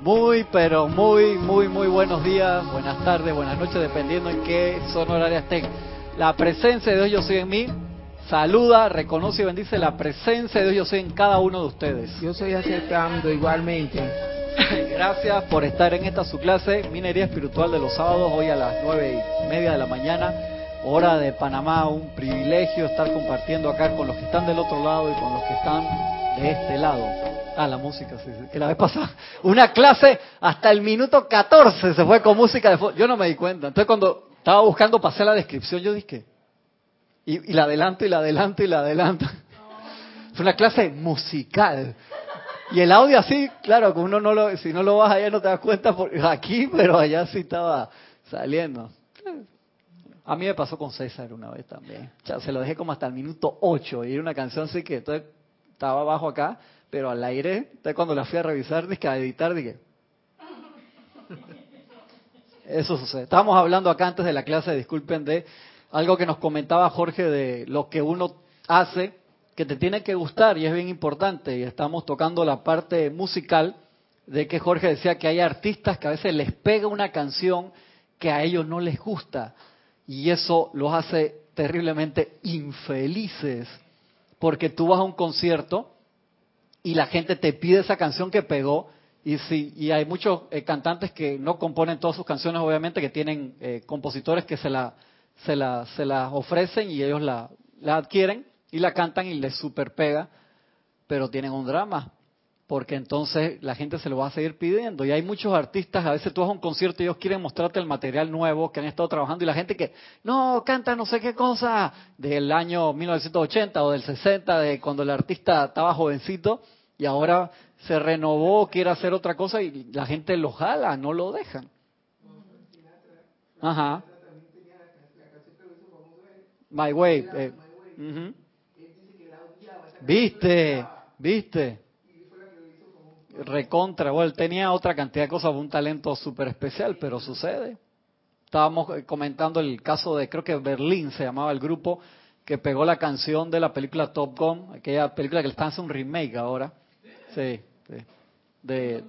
Muy, pero muy, muy, muy buenos días, buenas tardes, buenas noches, dependiendo en qué zona horaria estén. La presencia de Dios yo soy en mí. Saluda, reconoce y bendice la presencia de Dios yo soy en cada uno de ustedes. Yo estoy aceptando igualmente. Gracias por estar en esta su clase, Minería Espiritual de los sábados, hoy a las nueve y media de la mañana, hora de Panamá. Un privilegio estar compartiendo acá con los que están del otro lado y con los que están de este lado. Ah, la música, sí, sí, que la vez pasada. Una clase hasta el minuto 14 se fue con música de fondo. Yo no me di cuenta. Entonces cuando estaba buscando, pasé la descripción, yo dije, y, y la adelanto, y la adelanto, y la adelanto. Fue una clase musical. Y el audio así, claro, que uno no lo, si no lo vas allá no te das cuenta por, aquí, pero allá sí estaba saliendo. A mí me pasó con César una vez también. Se lo dejé como hasta el minuto 8 y era una canción así que entonces estaba abajo acá, pero al aire, cuando la fui a revisar, dije, a editar, dije... Eso sucede. Estábamos hablando acá antes de la clase, disculpen, de algo que nos comentaba Jorge de lo que uno hace que te tiene que gustar y es bien importante. Y estamos tocando la parte musical de que Jorge decía que hay artistas que a veces les pega una canción que a ellos no les gusta y eso los hace terriblemente infelices porque tú vas a un concierto y la gente te pide esa canción que pegó y sí y hay muchos eh, cantantes que no componen todas sus canciones obviamente que tienen eh, compositores que se la se la se las ofrecen y ellos la, la adquieren y la cantan y les super pega pero tienen un drama porque entonces la gente se lo va a seguir pidiendo. Y hay muchos artistas, a veces tú vas a un concierto y ellos quieren mostrarte el material nuevo que han estado trabajando y la gente que, no, canta no sé qué cosa del año 1980 o del 60, de cuando el artista estaba jovencito y ahora se renovó, quiere hacer otra cosa y la gente lo jala, no lo dejan. Ajá. My Way. Eh, uh -huh. Viste, viste recontra, bueno, él tenía otra cantidad de cosas, un talento súper especial, pero sucede. Estábamos comentando el caso de, creo que Berlín se llamaba el grupo, que pegó la canción de la película Top Gun, aquella película que le están haciendo un remake ahora. Sí, sí. De,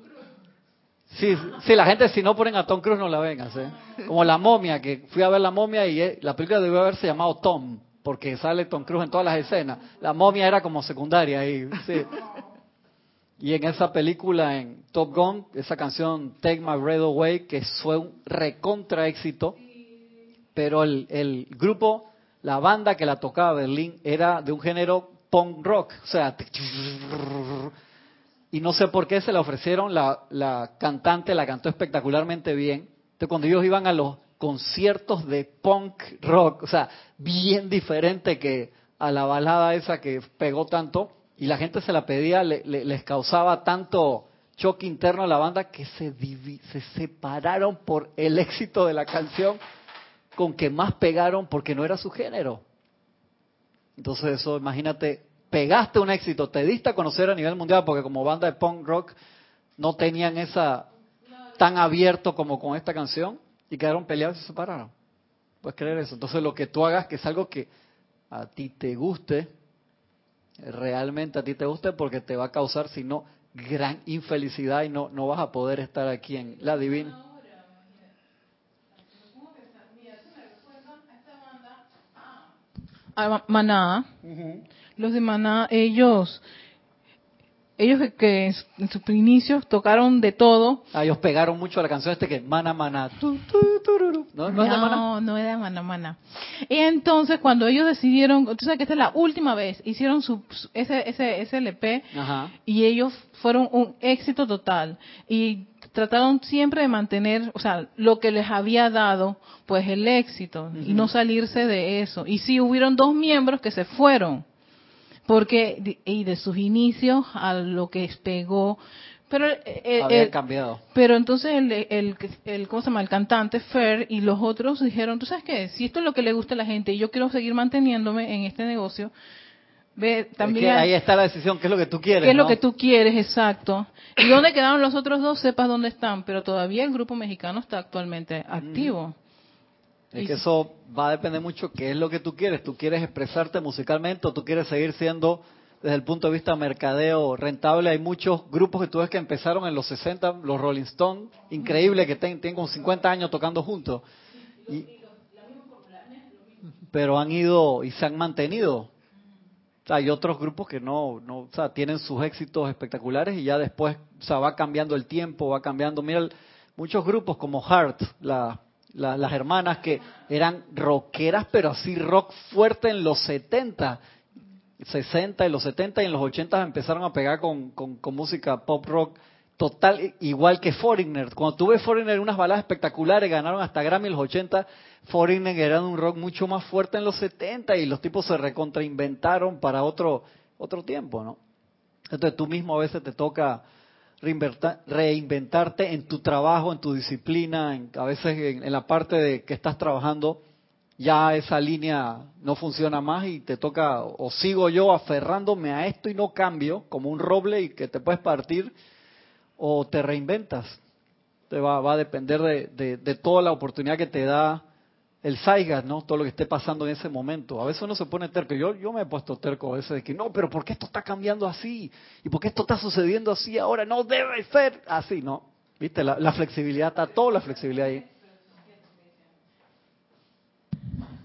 sí, sí, la gente si no ponen a Tom Cruise no la venga, ¿sí? Como la momia, que fui a ver la momia y la película debió haberse llamado Tom, porque sale Tom Cruise en todas las escenas. La momia era como secundaria ahí, sí. Y en esa película, en Top Gun, esa canción Take My Breath Away, que fue un recontra éxito, pero el, el grupo, la banda que la tocaba Berlín, era de un género punk rock, o sea, y no sé por qué se la ofrecieron, la, la cantante la cantó espectacularmente bien. Entonces cuando ellos iban a los conciertos de punk rock, o sea, bien diferente que a la balada esa que pegó tanto, y la gente se la pedía, le, le, les causaba tanto choque interno a la banda que se, se separaron por el éxito de la canción con que más pegaron porque no era su género. Entonces eso, imagínate, pegaste un éxito, te diste a conocer a nivel mundial porque como banda de punk rock no tenían esa tan abierto como con esta canción y quedaron peleados y se separaron. Puedes creer eso. Entonces lo que tú hagas que es algo que a ti te guste, realmente a ti te guste porque te va a causar, si no, gran infelicidad y no, no vas a poder estar aquí en la divina. A Maná, uh -huh. los de Maná, ellos, ellos que en sus inicios tocaron de todo. Ah, ellos pegaron mucho a la canción este que Mana Maná. Tu, tu, tu, ¿No, no, no, era Mana Mana. Y entonces cuando ellos decidieron, tú sabes que esta es la última vez, hicieron su, ese, ese, ese LP Ajá. y ellos fueron un éxito total. Y trataron siempre de mantener, o sea, lo que les había dado, pues el éxito, uh -huh. y no salirse de eso. Y sí hubieron dos miembros que se fueron, porque, y de sus inicios a lo que pegó, pero el, había cambiado. Pero entonces el, el, el, ¿cómo se llama? El cantante Fer y los otros dijeron, tú sabes qué, si esto es lo que le gusta a la gente y yo quiero seguir manteniéndome en este negocio, ve también es que ahí está la decisión, ¿qué es lo que tú quieres? ¿Qué es ¿no? lo que tú quieres? Exacto. ¿Y dónde quedaron los otros dos? Sepas dónde están, pero todavía el grupo mexicano está actualmente activo. Es que eso va a depender mucho qué es lo que tú quieres. ¿Tú quieres expresarte musicalmente o tú quieres seguir siendo desde el punto de vista mercadeo rentable. Hay muchos grupos que tú ves que empezaron en los 60, los Rolling Stones, increíble que tienen con 50 años tocando juntos. pero han ido y se han mantenido. hay otros grupos que no, no, o sea, tienen sus éxitos espectaculares y ya después, o sea, va cambiando el tiempo, va cambiando. Mira, muchos grupos como Heart, la las hermanas que eran rockeras, pero así rock fuerte en los 70, 60 y los 70 y en los 80 empezaron a pegar con, con, música pop rock total, igual que Foreigner. Cuando tuve Foreigner, unas baladas espectaculares, ganaron hasta Grammy en los 80, Foreigner era un rock mucho más fuerte en los 70 y los tipos se recontrainventaron para otro, otro tiempo, ¿no? Entonces tú mismo a veces te toca reinventarte en tu trabajo, en tu disciplina, en, a veces en, la parte de que estás trabajando, ya esa línea no funciona más y te toca, o sigo yo aferrándome a esto y no cambio, como un roble y que te puedes partir, o te reinventas. Te va, va a depender de, de toda la oportunidad que te da el Saigas, ¿no? Todo lo que esté pasando en ese momento. A veces uno se pone terco. Yo, yo me he puesto terco a veces de que, no, pero ¿por qué esto está cambiando así? ¿Y por qué esto está sucediendo así ahora? No debe ser así, ¿no? ¿Viste? La, la flexibilidad está, toda la flexibilidad ahí.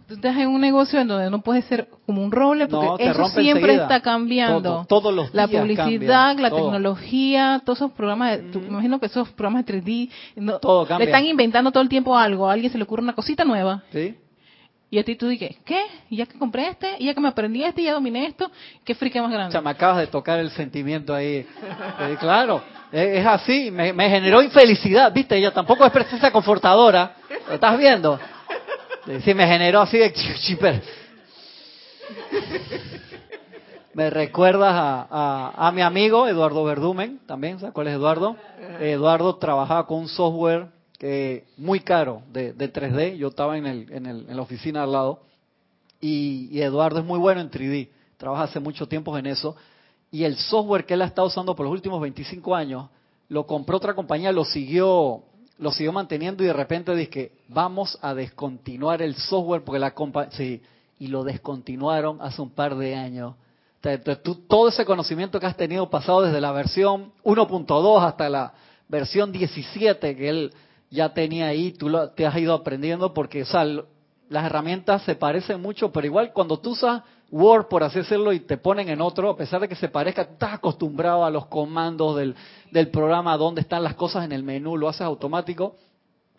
Tú estás en un negocio en donde no puedes ser como un roble porque eso siempre está cambiando. todos los la publicidad, la tecnología, todos esos programas, de, me imagino que esos programas de 3D, le están inventando todo el tiempo algo, a alguien se le ocurre una cosita nueva. Sí. Y a ti tú dices, ¿qué? Y ya que compré este, y ya que me aprendí este, y ya dominé esto, ¿qué frique más grande? O sea, me acabas de tocar el sentimiento ahí. Eh, claro, es, así, me, me, generó infelicidad, ¿viste? Ella tampoco es presencia confortadora, ¿lo estás viendo? Sí, me generó así de. Me recuerdas a, a, mi amigo Eduardo Verdumen, también, ¿sabes cuál es Eduardo? Eduardo trabajaba con un software que muy caro de, de 3D. Yo estaba en, el, en, el, en la oficina al lado y, y, Eduardo es muy bueno en 3D. Trabaja hace mucho tiempo en eso. Y el software que él ha estado usando por los últimos 25 años lo compró otra compañía, lo siguió lo siguió manteniendo y de repente dije, vamos a descontinuar el software porque la compañía, sí, y lo descontinuaron hace un par de años. Entonces, todo ese conocimiento que has tenido pasado desde la versión 1.2 hasta la versión 17 que él ya tenía ahí, tú lo, te has ido aprendiendo porque, las herramientas se parecen mucho, pero igual cuando tú usas Word, por decirlo, y te ponen en otro, a pesar de que se parezca, estás acostumbrado a los comandos del, del programa, dónde están las cosas en el menú, lo haces automático,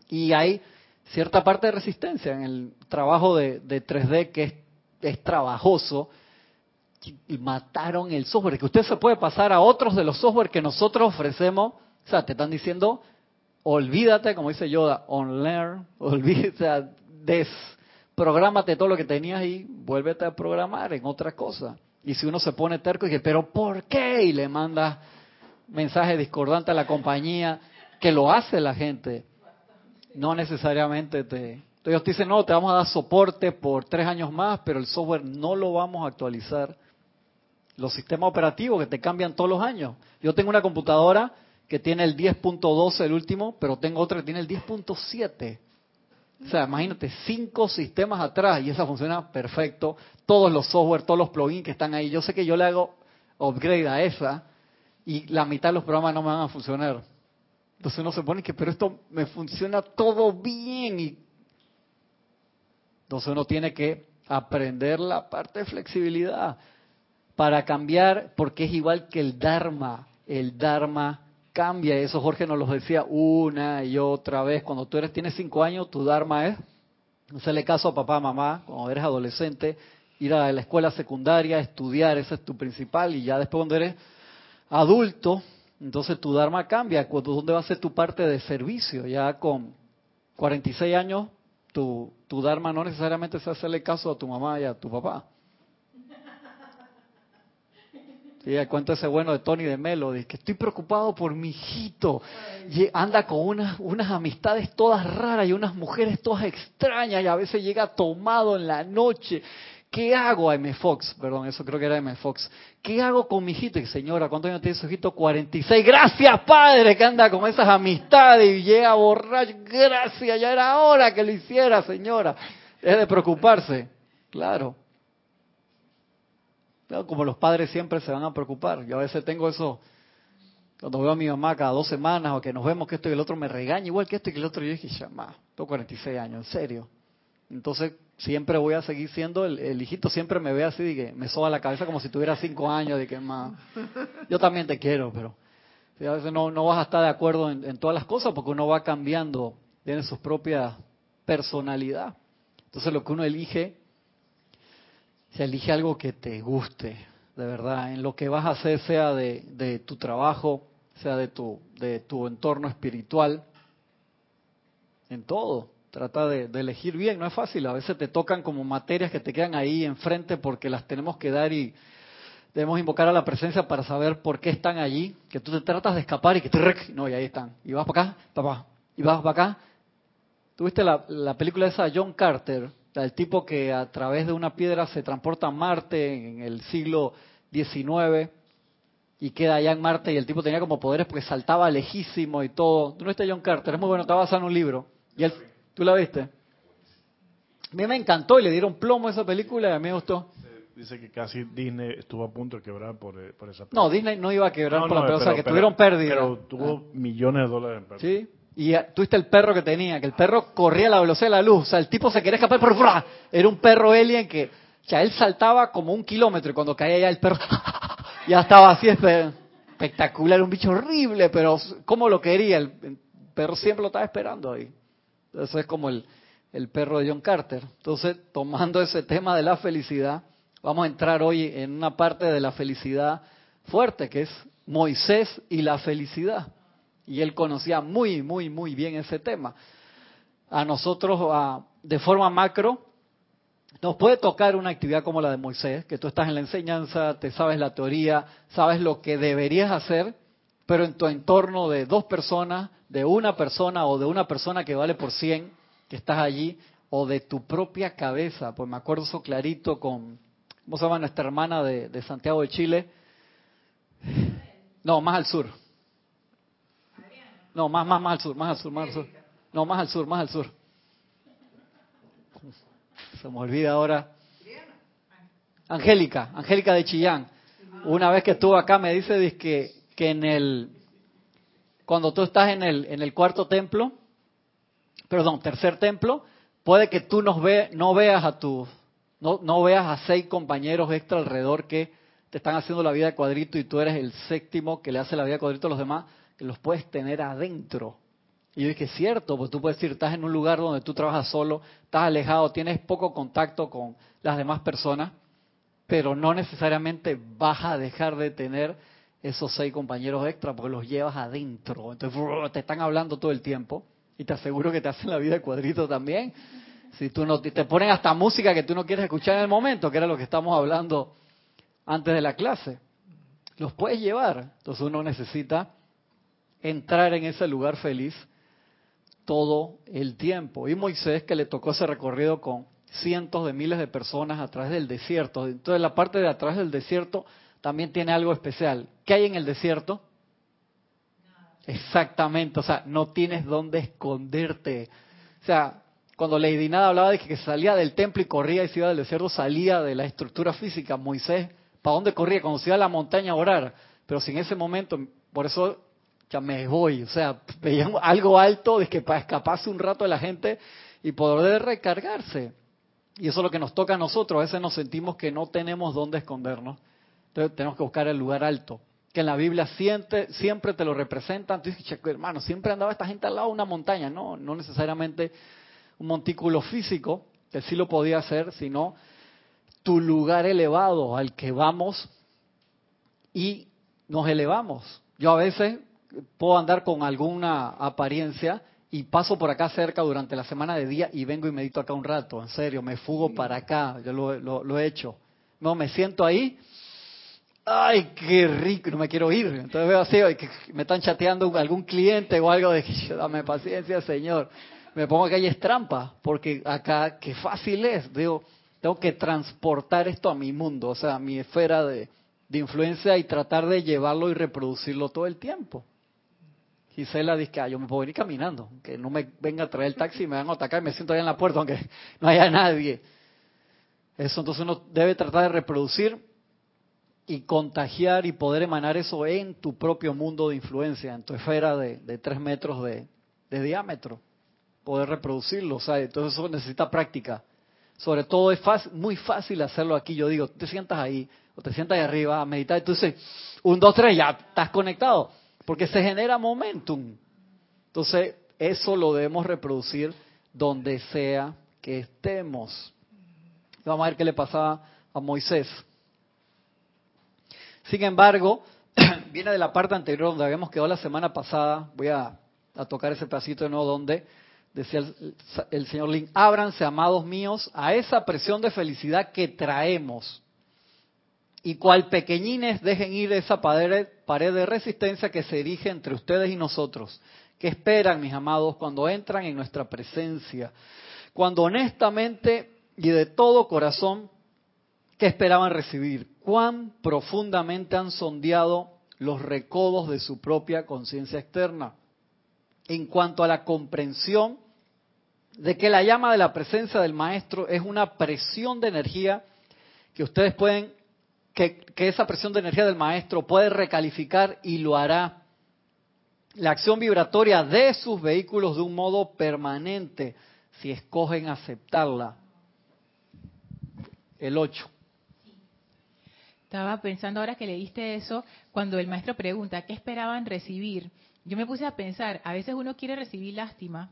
y hay cierta parte de resistencia en el trabajo de, de 3D que es, es trabajoso, y mataron el software, que usted se puede pasar a otros de los software que nosotros ofrecemos, o sea, te están diciendo, olvídate, como dice Yoda, on learn, olvídate, des prográmate todo lo que tenías y vuélvete a programar en otra cosa. Y si uno se pone terco y dice, pero ¿por qué? Y le manda mensaje discordante a la compañía, que lo hace la gente. No necesariamente te... Ellos te dicen, no, te vamos a dar soporte por tres años más, pero el software no lo vamos a actualizar. Los sistemas operativos que te cambian todos los años. Yo tengo una computadora que tiene el 10.12, el último, pero tengo otra que tiene el 10.7. O sea, imagínate, cinco sistemas atrás y esa funciona perfecto. Todos los software, todos los plugins que están ahí. Yo sé que yo le hago upgrade a esa y la mitad de los programas no me van a funcionar. Entonces uno se pone que, pero esto me funciona todo bien. Y... Entonces uno tiene que aprender la parte de flexibilidad para cambiar, porque es igual que el Dharma. El Dharma cambia eso. Jorge nos lo decía una y otra vez. Cuando tú eres tienes cinco años, tu dharma es hacerle caso a papá, mamá. Cuando eres adolescente, ir a la escuela secundaria, estudiar, ese es tu principal. Y ya después cuando eres adulto, entonces tu dharma cambia. ¿Dónde va a ser tu parte de servicio? Ya con 46 años, tu, tu dharma no necesariamente es hacerle caso a tu mamá y a tu papá. Y el cuento ese bueno de Tony de Melody, que estoy preocupado por mi hijito. Y anda con unas, unas amistades todas raras y unas mujeres todas extrañas y a veces llega tomado en la noche. ¿Qué hago? M. Fox, perdón, eso creo que era M. Fox. ¿Qué hago con mi hijito? Y señora, ¿cuántos años tiene su hijito? 46. Gracias, padre, que anda con esas amistades y llega borracho. Gracias, ya era hora que lo hiciera, señora. Es de preocuparse, claro. Como los padres siempre se van a preocupar. Yo a veces tengo eso, cuando veo a mi mamá cada dos semanas o que nos vemos que esto y el otro me regaña igual que esto y que el otro, yo dije, ya, ma, tengo 46 años, en serio. Entonces siempre voy a seguir siendo el, hijito, siempre me ve así de me soba la cabeza como si tuviera cinco años, de que más, yo también te quiero, pero a veces no, no vas a estar de acuerdo en, en todas las cosas porque uno va cambiando, tiene su propia personalidad. Entonces lo que uno elige, se elige algo que te guste, de verdad, en lo que vas a hacer, sea de, de tu trabajo, sea de tu, de tu entorno espiritual, en todo. Trata de, elegir bien, no es fácil. A veces te tocan como materias que te quedan ahí enfrente porque las tenemos que dar y debemos invocar a la presencia para saber por qué están allí. Que tú te tratas de escapar y que te... No, y ahí están. Y vas para acá, papá. Y vas para acá. ¿Tuviste la, la película esa John Carter? El tipo que a través de una piedra se transporta a Marte en el siglo XIX y queda allá en Marte y el tipo tenía como poderes porque saltaba lejísimo y todo. ¿Tú no viste John Carter? Es muy bueno, está basado en un libro. Y él, ¿Tú la viste? A mí me encantó y le dieron plomo a esa película y a mí me gustó. Dice que casi Disney estuvo a punto de quebrar por, eh, por esa película. No, Disney no iba a quebrar por la película, o sea, que tuvieron pérdida. Pero tuvo ah. millones de dólares en pérdida. Sí, y tuviste el perro que tenía, que el perro corría a la velocidad de la luz. O sea, el tipo se quería escapar, pero era un perro alien que, o sea, él saltaba como un kilómetro y cuando caía ya el perro ya estaba así espectacular, un bicho horrible, pero ¿cómo lo quería? El perro siempre lo estaba esperando ahí. Eso es como el, el perro de John Carter. Entonces, tomando ese tema de la felicidad, vamos a entrar hoy en una parte de la felicidad fuerte, que es Moisés y la felicidad. Y él conocía muy, muy, muy bien ese tema. A nosotros, de forma macro, nos puede tocar una actividad como la de Moisés, que tú estás en la enseñanza, te sabes la teoría, sabes lo que deberías hacer, pero en tu entorno de dos personas de una persona o de una persona que vale por 100 que estás allí o de tu propia cabeza. Pues me acuerdo eso clarito con, ¿cómo se llama nuestra hermana de, Santiago de Chile? No, más al sur. No, más, más, más al sur, más al sur, más al sur. No, más al sur, más al sur. Se me olvida ahora. Angélica, Angélica de Chillán. Una vez que estuvo acá me dice que, que en el cuando tú estás en el, en el cuarto templo, perdón, tercer templo, puede que tú no, ve, no veas a tu, no, no veas a seis compañeros extra alrededor que te están haciendo la vida de cuadrito y tú eres el séptimo que le hace la vida de cuadrito a los demás, los puedes tener adentro. Y yo dije, cierto, pues tú puedes decir, estás en un lugar donde tú trabajas solo, estás alejado, tienes poco contacto con las demás personas, pero no necesariamente vas a dejar de tener esos seis compañeros extra porque los llevas adentro. Entonces te están hablando todo el tiempo y te aseguro que te hacen la vida de cuadrito también. Si tú no te ponen hasta música que tú no quieres escuchar en el momento, que era lo que estamos hablando antes de la clase. Los puedes llevar. Entonces uno necesita entrar en ese lugar feliz todo el tiempo. Y Moisés que le tocó ese recorrido con cientos de miles de personas a través del desierto. Entonces la parte de atrás del desierto también tiene algo especial. ¿Qué hay en el desierto? Exactamente, o sea, no tienes dónde esconderte. O sea, cuando Lady Nada hablaba de que salía del templo y corría y se iba del desierto, salía de la estructura física. Moisés, ¿para dónde corría? Cuando se iba a la montaña a orar. Pero si en ese momento, por eso ya me voy, o sea, veía algo alto de que para escaparse un rato de la gente y poder recargarse. Y eso es lo que nos toca a nosotros. A veces nos sentimos que no tenemos dónde escondernos. Entonces tenemos que buscar el lugar alto, que en la Biblia siempre, siempre te lo representan. Tú dices, hermano, siempre andaba esta gente al lado de una montaña. No, no necesariamente un montículo físico, que sí lo podía hacer, sino tu lugar elevado al que vamos y nos elevamos. Yo a veces puedo andar con alguna apariencia y paso por acá cerca durante la semana de día y vengo y medito acá un rato, en serio, me fugo para acá, yo lo, lo he hecho. No, me siento ahí ay, qué rico, no me quiero ir. Entonces veo así, que me están chateando algún cliente o algo de que dame paciencia, Señor. Me pongo que hay es trampa, porque acá, qué fácil es. Digo, tengo que transportar esto a mi mundo, o sea, a mi esfera de, influencia y tratar de llevarlo y reproducirlo todo el tiempo. Gisela dice que ah, yo me puedo venir caminando, que no me venga a traer el taxi y me van a atacar y me siento ahí en la puerta, aunque no haya nadie. Eso entonces uno debe tratar de reproducir y contagiar y poder emanar eso en tu propio mundo de influencia, en tu esfera de, de tres metros de, de diámetro, poder reproducirlo. O sea, entonces eso necesita práctica. Sobre todo es muy fácil hacerlo aquí. Yo digo, te sientas ahí o te sientas ahí arriba a meditar. Entonces, un, dos, tres, ya estás conectado. Porque se genera momentum. Entonces, eso lo debemos reproducir donde sea que estemos. Vamos a ver qué le pasaba a Moisés. Sin embargo, viene de la parte anterior donde habíamos quedado la semana pasada. Voy a, tocar ese pedacito de nuevo donde decía el, el señor Lin, ábranse, amados míos, a esa presión de felicidad que traemos. Y cual pequeñines dejen ir esa pared, pared de resistencia que se erige entre ustedes y nosotros. ¿Qué esperan, mis amados, cuando entran en nuestra presencia? Cuando honestamente y de todo corazón, ¿qué esperaban recibir? ¿Cuán profundamente han sondeado los recodos de su propia conciencia externa? En cuanto a la comprensión de que la llama de la presencia del Maestro es una presión de energía que ustedes pueden, que, que esa presión de energía del Maestro puede recalificar y lo hará la acción vibratoria de sus vehículos de un modo permanente si escogen aceptarla. El 8. Estaba pensando ahora que leíste eso, cuando el maestro pregunta, ¿qué esperaban recibir? Yo me puse a pensar, a veces uno quiere recibir lástima,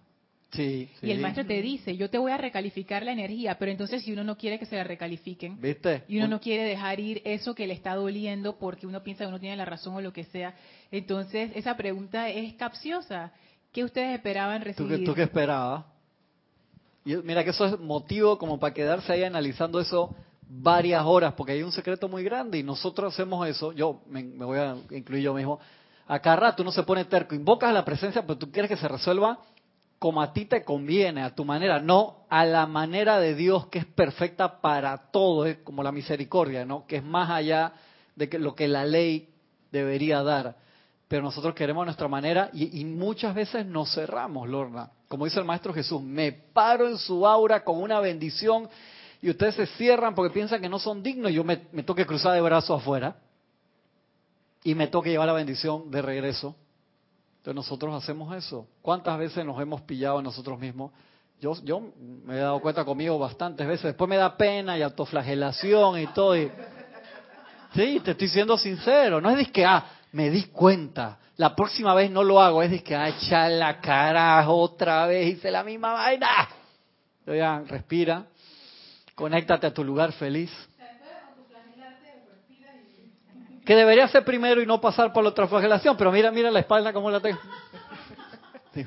Sí, Y el maestro te dice, yo te voy a recalificar la energía, pero entonces si uno no quiere que se la recalifiquen, ¿Viste? y uno no quiere dejar ir eso que le está doliendo porque uno piensa que uno tiene la razón o lo que sea, entonces esa pregunta es capciosa. ¿Qué ustedes esperaban ¿Tú, recibir? tú qué esperabas? Y mira que eso es motivo como para quedarse ahí analizando eso varias horas, porque hay un secreto muy grande y nosotros hacemos eso, yo me, me voy a incluir yo mismo, a cada rato uno se pone terco, invocas a la presencia, pero tú quieres que se resuelva como a ti te conviene, a tu manera, no a la manera de Dios que es perfecta para todo, es como la misericordia, ¿no? Que es más allá de lo que la ley debería dar. Pero nosotros queremos nuestra manera y, y muchas veces nos cerramos, Lorna. Como dice el Maestro Jesús, me paro en su aura con una bendición y ustedes se cierran porque piensan que no son dignos y yo me, me toque cruzar de brazos afuera y me toque llevar la bendición de regreso. Entonces nosotros hacemos eso. ¿Cuántas veces nos hemos pillado nosotros mismos? Yo, yo me he dado cuenta conmigo bastantes veces. Después me da pena y autoflagelación y todo. y- Sí, te estoy siendo sincero. No es que, ah, me di cuenta. La próxima vez no lo hago. Es que, ah, echa la carajo otra vez. Hice la misma vaina. Entonces ya, respira. Conéctate a tu lugar feliz. Que debería ser primero y no pasar por la autoflagelación. Pero mira, mira la espalda como la tengo. Sí.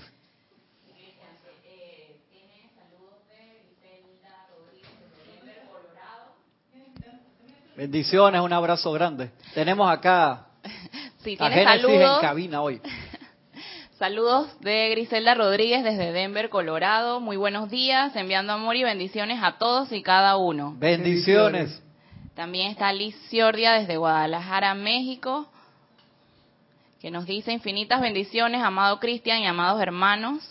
Bendiciones, un abrazo grande. Tenemos acá Sí, a Génesis en cabina hoy. Saludos de Griselda Rodríguez desde Denver, Colorado. Muy buenos días, enviando amor y bendiciones a todos y cada uno. Bendiciones. También está Liz Ciordia desde Guadalajara, México, que nos dice infinitas bendiciones, amado Cristian y amados hermanos.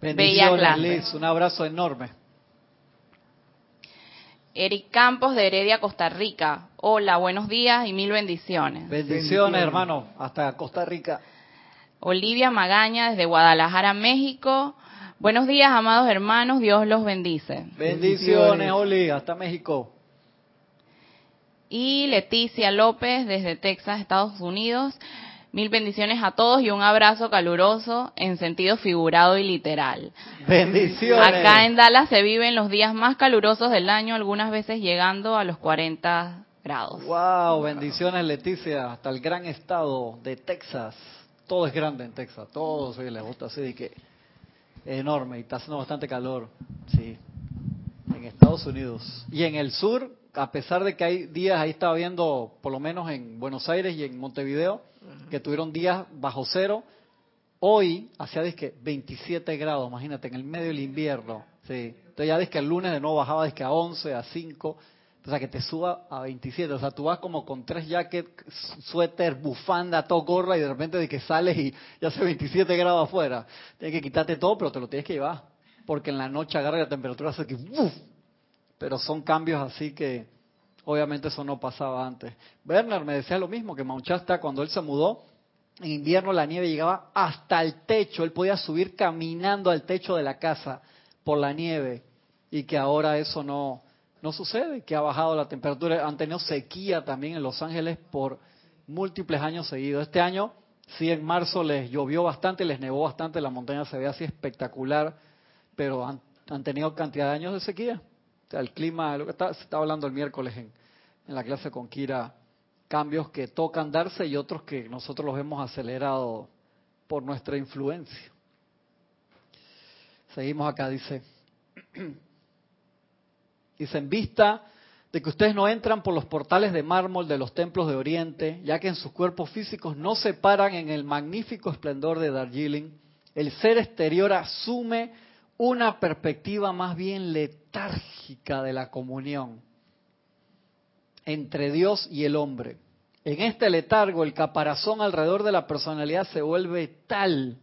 Bella Bendiciones, clase. Liz. Un abrazo enorme. Eric Campos de Heredia, Costa Rica. Hola, buenos días y mil bendiciones. Bendiciones, hermano. Hasta Costa Rica. Olivia Magaña desde Guadalajara, México. Buenos días, amados hermanos, Dios los bendice. Bendiciones, Oli. Hasta México. Y Leticia López desde Texas, Estados Unidos. Mil bendiciones a todos y un abrazo caluroso en sentido figurado y literal. Bendiciones. Acá en Dallas se viven los días más calurosos del año, algunas veces llegando a los 40 grados. Wow, bendiciones, Leticia. Hasta el gran estado de Texas. Todo es grande en Texas. Todo se le gusta así de que enorme y está haciendo bastante calor. Sí. En Estados Unidos. Y en el sur, a pesar de que hay días, ahí estaba viendo, por lo menos en Buenos Aires y en Montevideo, que tuvieron días bajo cero. Hoy hacía que 27 grados, imagínate, en el medio del invierno. Sí. Entonces ya que el lunes de nuevo bajaba que a 11, a 5. O sea, que te suba a 27. O sea, tú vas como con tres jackets, suéter, bufanda, todo gorra y de repente de que sales y ya hace 27 grados afuera. Tienes que quitarte todo, pero te lo tienes que llevar. Porque en la noche agarra la temperatura hace que ¡uf! Pero son cambios así que Obviamente eso no pasaba antes. Werner me decía lo mismo, que Mauchasta cuando él se mudó, en invierno la nieve llegaba hasta el techo, él podía subir caminando al techo de la casa por la nieve y que ahora eso no, no sucede, que ha bajado la temperatura, han tenido sequía también en Los Ángeles por múltiples años seguidos. Este año, sí, en marzo les llovió bastante, les nevó bastante, la montaña se ve así espectacular, pero han, han tenido cantidad de años de sequía. Sea, el clima, lo que está, se estaba hablando el miércoles en, en la clase con Kira, cambios que tocan darse y otros que nosotros los hemos acelerado por nuestra influencia. Seguimos acá, dice. Dice, en vista de que ustedes no entran por los portales de mármol de los templos de Oriente, ya que en sus cuerpos físicos no se paran en el magnífico esplendor de Darjeeling, el ser exterior asume una perspectiva más bien letárgica de la comunión entre Dios y el hombre. En este letargo, el caparazón alrededor de la personalidad se vuelve tal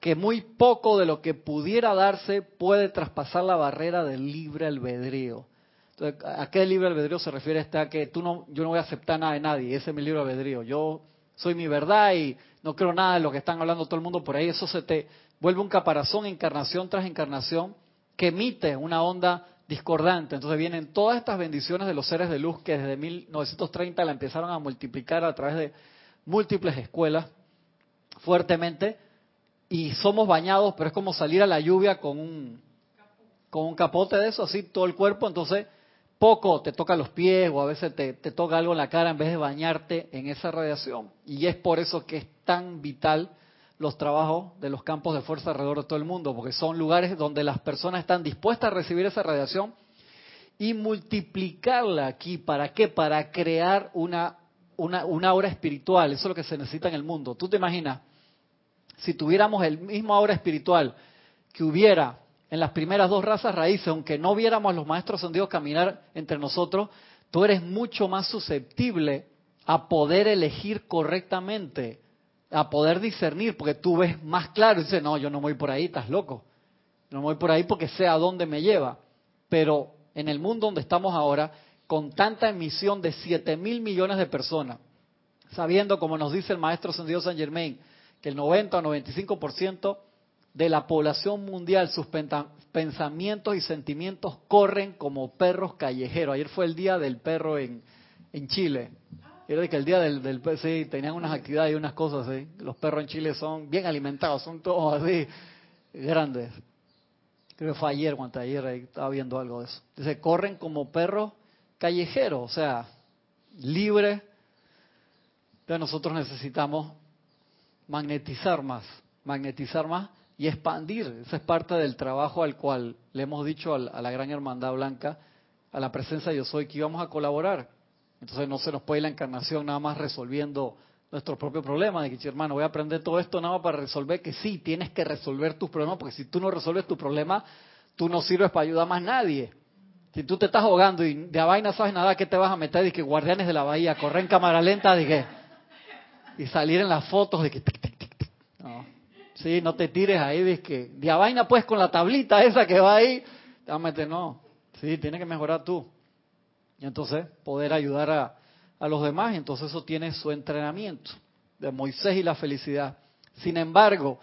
que muy poco de lo que pudiera darse puede traspasar la barrera del libre albedrío. Entonces, ¿a qué libre albedrío se refiere esta que tú no, yo no voy a aceptar nada de nadie, ese es mi libre albedrío. Yo soy mi verdad y no creo nada de lo que están hablando todo el mundo por ahí. Eso se te vuelve un caparazón encarnación tras encarnación que emite una onda discordante. Entonces vienen todas estas bendiciones de los seres de luz que desde 1930 la empezaron a multiplicar a través de múltiples escuelas fuertemente y somos bañados, pero es como salir a la lluvia con un con un capote de eso, así todo el cuerpo, entonces poco te toca los pies o a veces te, te toca algo en la cara en vez de bañarte en esa radiación. Y es por eso que es tan vital los trabajos de los campos de fuerza alrededor de todo el mundo, porque son lugares donde las personas están dispuestas a recibir esa radiación y multiplicarla aquí. ¿Para qué? Para crear una, una, una aura espiritual. Eso es lo que se necesita en el mundo. Tú te imaginas, si tuviéramos el mismo aura espiritual que hubiera en las primeras dos razas raíces, aunque no viéramos a los maestros ascendidos caminar entre nosotros, tú eres mucho más susceptible a poder elegir correctamente, a poder discernir, porque tú ves más claro y dices, no, yo no voy por ahí, estás loco. No voy por ahí porque sé a dónde me lleva. Pero en el mundo donde estamos ahora, con tanta emisión de 7 mil millones de personas, sabiendo, como nos dice el maestro ascendido San Germain, que el 90 o 95% de la población mundial, sus pensamientos y sentimientos corren como perros callejeros. Ayer fue el día del perro en, en Chile. Era que el día del, del sí, tenían unas actividades y unas cosas así. Los perros en Chile son bien alimentados, son todos así, grandes. Creo que fue ayer, cuando ayer estaba viendo algo de eso. Dice, corren como perros callejeros, o sea, libres. Pero nosotros necesitamos magnetizar más, magnetizar más y expandir. Esa es parte del trabajo al cual le hemos dicho a la gran hermandad blanca, a la presencia de yo soy, que íbamos a colaborar. Entonces no se nos puede ir la encarnación nada más resolviendo nuestro propio problema, de que hermano, voy a aprender todo esto nada más para resolver que sí, tienes que resolver tus problemas, porque si tú no resuelves tu problema, tú no sirves para ayudar a más nadie. Si tú te estás ahogando y de a vaina sabes nada, ¿qué te vas a meter? De que guardianes de la bahía, correr en cámara lenta, que... Y salir en las fotos de que... No. Sí, no te tires ahí, de que... De a vaina pues con la tablita esa que va ahí, te no. Sí, tienes que mejorar tú. Entonces poder ayudar a, a los demás, entonces eso tiene su entrenamiento de Moisés y la felicidad. Sin embargo,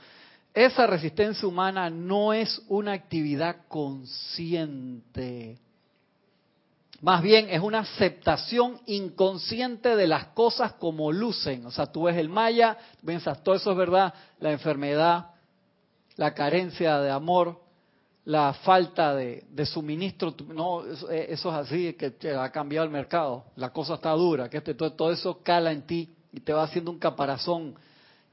esa resistencia humana no es una actividad consciente. Más bien es una aceptación inconsciente de las cosas como lucen. O sea, tú ves el maya, piensas, todo eso es verdad, la enfermedad, la carencia de amor, la falta de, suministro, no, eso, es así, que, ha cambiado el mercado, la cosa está dura, que este, todo, todo, eso cala en ti y te va haciendo un caparazón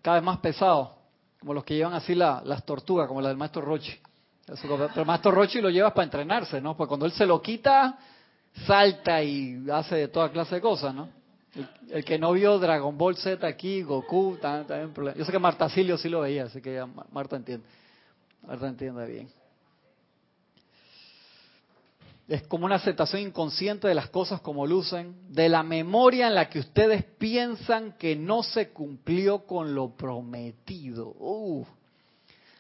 cada vez más pesado, como los que llevan así las tortugas, como la del maestro Rochi. Pero el maestro Rochi lo llevas para entrenarse, ¿no? Porque cuando él se lo quita, salta y hace de toda clase de cosas, ¿no? El, que no vio Dragon Ball Z aquí, Goku, también, Yo sé que Marta Silio sí lo veía, así que Marta entiende. Marta entiende bien. Es como una aceptación inconsciente de las cosas como lucen, de la memoria en la que ustedes piensan que no se cumplió con lo prometido.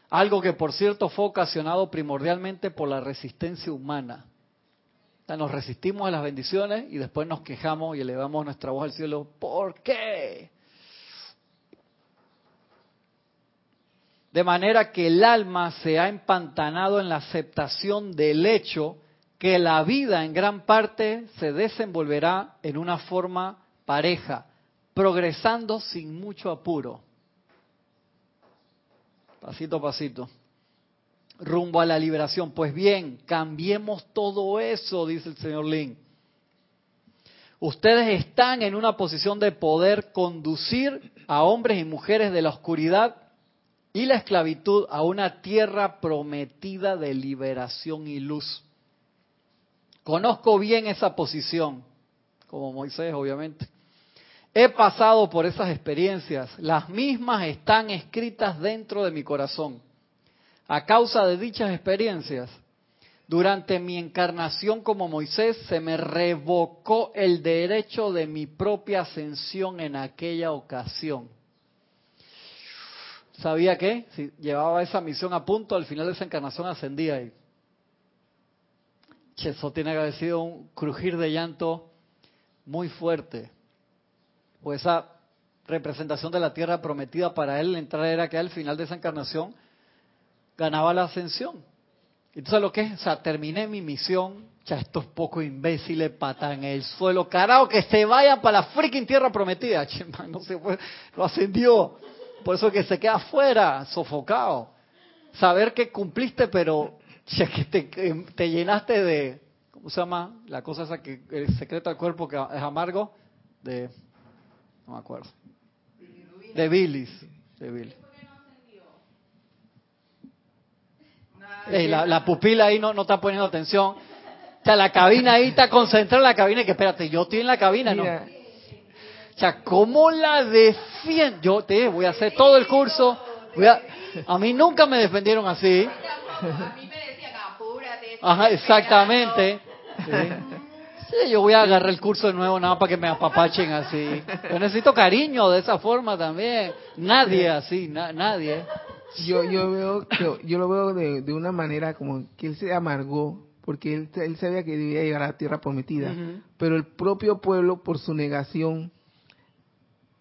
Algo que por cierto fue ocasionado primordialmente por la resistencia humana. nos resistimos a las bendiciones y después nos quejamos y elevamos nuestra voz al cielo. ¿Por qué? De manera que el alma se ha empantanado en la aceptación del hecho que la vida en gran parte se desenvolverá en una forma pareja, progresando sin mucho apuro. Pasito a pasito. Rumbo a la liberación. Pues bien, cambiemos todo eso, dice el señor Lin. Ustedes están en una posición de poder conducir a hombres y mujeres de la oscuridad y la esclavitud a una tierra prometida de liberación y luz. Conozco bien esa posición, como Moisés obviamente. He pasado por esas experiencias, las mismas están escritas dentro de mi corazón. A causa de dichas experiencias, durante mi encarnación como Moisés se me revocó el derecho de mi propia ascensión en aquella ocasión. ¿Sabía que Si llevaba esa misión a punto, al final de esa encarnación ascendía y eso tiene que haber sido un crujir de llanto muy fuerte. Pues esa representación de la tierra prometida para él, entrar era que al final de esa encarnación ganaba la ascensión. Entonces lo que es, o sea, terminé mi misión, ya estos pocos imbéciles patan el suelo, carajo, que se vayan para la freaking tierra prometida. no se fue, lo ascendió. Por eso que se queda afuera, sofocado. Saber que cumpliste, pero ya que te, te, llenaste de, ¿cómo se llama? La cosa esa que el secreto del cuerpo que es amargo, de, no me acuerdo. De bilis. De bilis. la, la, pupila ahí no, no está poniendo atención. O sea, la cabina ahí está concentrada en la cabina y que espérate, yo estoy en la cabina, ¿no? O sea, ¿cómo la defiendo? Yo te voy a hacer todo el curso. Voy a, a mí nunca me defendieron así. A mí me decían, apúrate. Ajá, exactamente. Sí. yo voy a agarrar el curso de nuevo nada para que me apapachen así. Yo necesito cariño de esa forma también. Nadie así, nadie. Yo, yo veo, yo, yo lo veo de, de, una manera como que él se amargó porque él, él sabía que debía llegar a la tierra prometida, pero el propio pueblo por su negación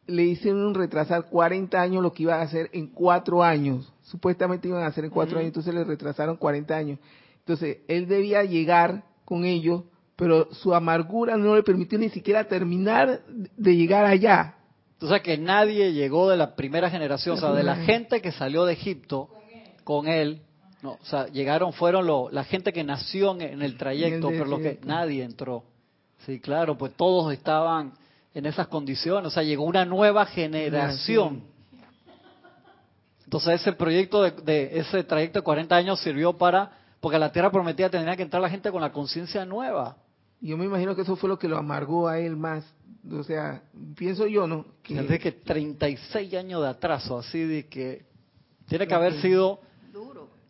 le hicieron retrasar 40 años lo que iba a hacer en cuatro años. Supuestamente iban a hacer en cuatro años, entonces le retrasaron 40 años. Entonces, él debía llegar con ellos, pero su amargura no le permitió ni siquiera terminar de llegar allá. O sea, que nadie llegó de la primera generación, o sea, de la gente que salió de Egipto con él. no, o sea, llegaron, fueron lo, la gente que nació en el trayecto, pero lo que nadie entró. Sí, claro, pues todos estaban en esas condiciones. O sea, llegó una nueva generación. Entonces ese proyecto de, ese trayecto de 40 años sirvió para, porque la tierra prometida tendría que entrar la gente con la conciencia nueva. Yo me imagino que eso fue lo que lo amargó a él más. O sea, pienso yo, ¿no? Que... Desde que 36 años de atraso, así de que tiene que haber sido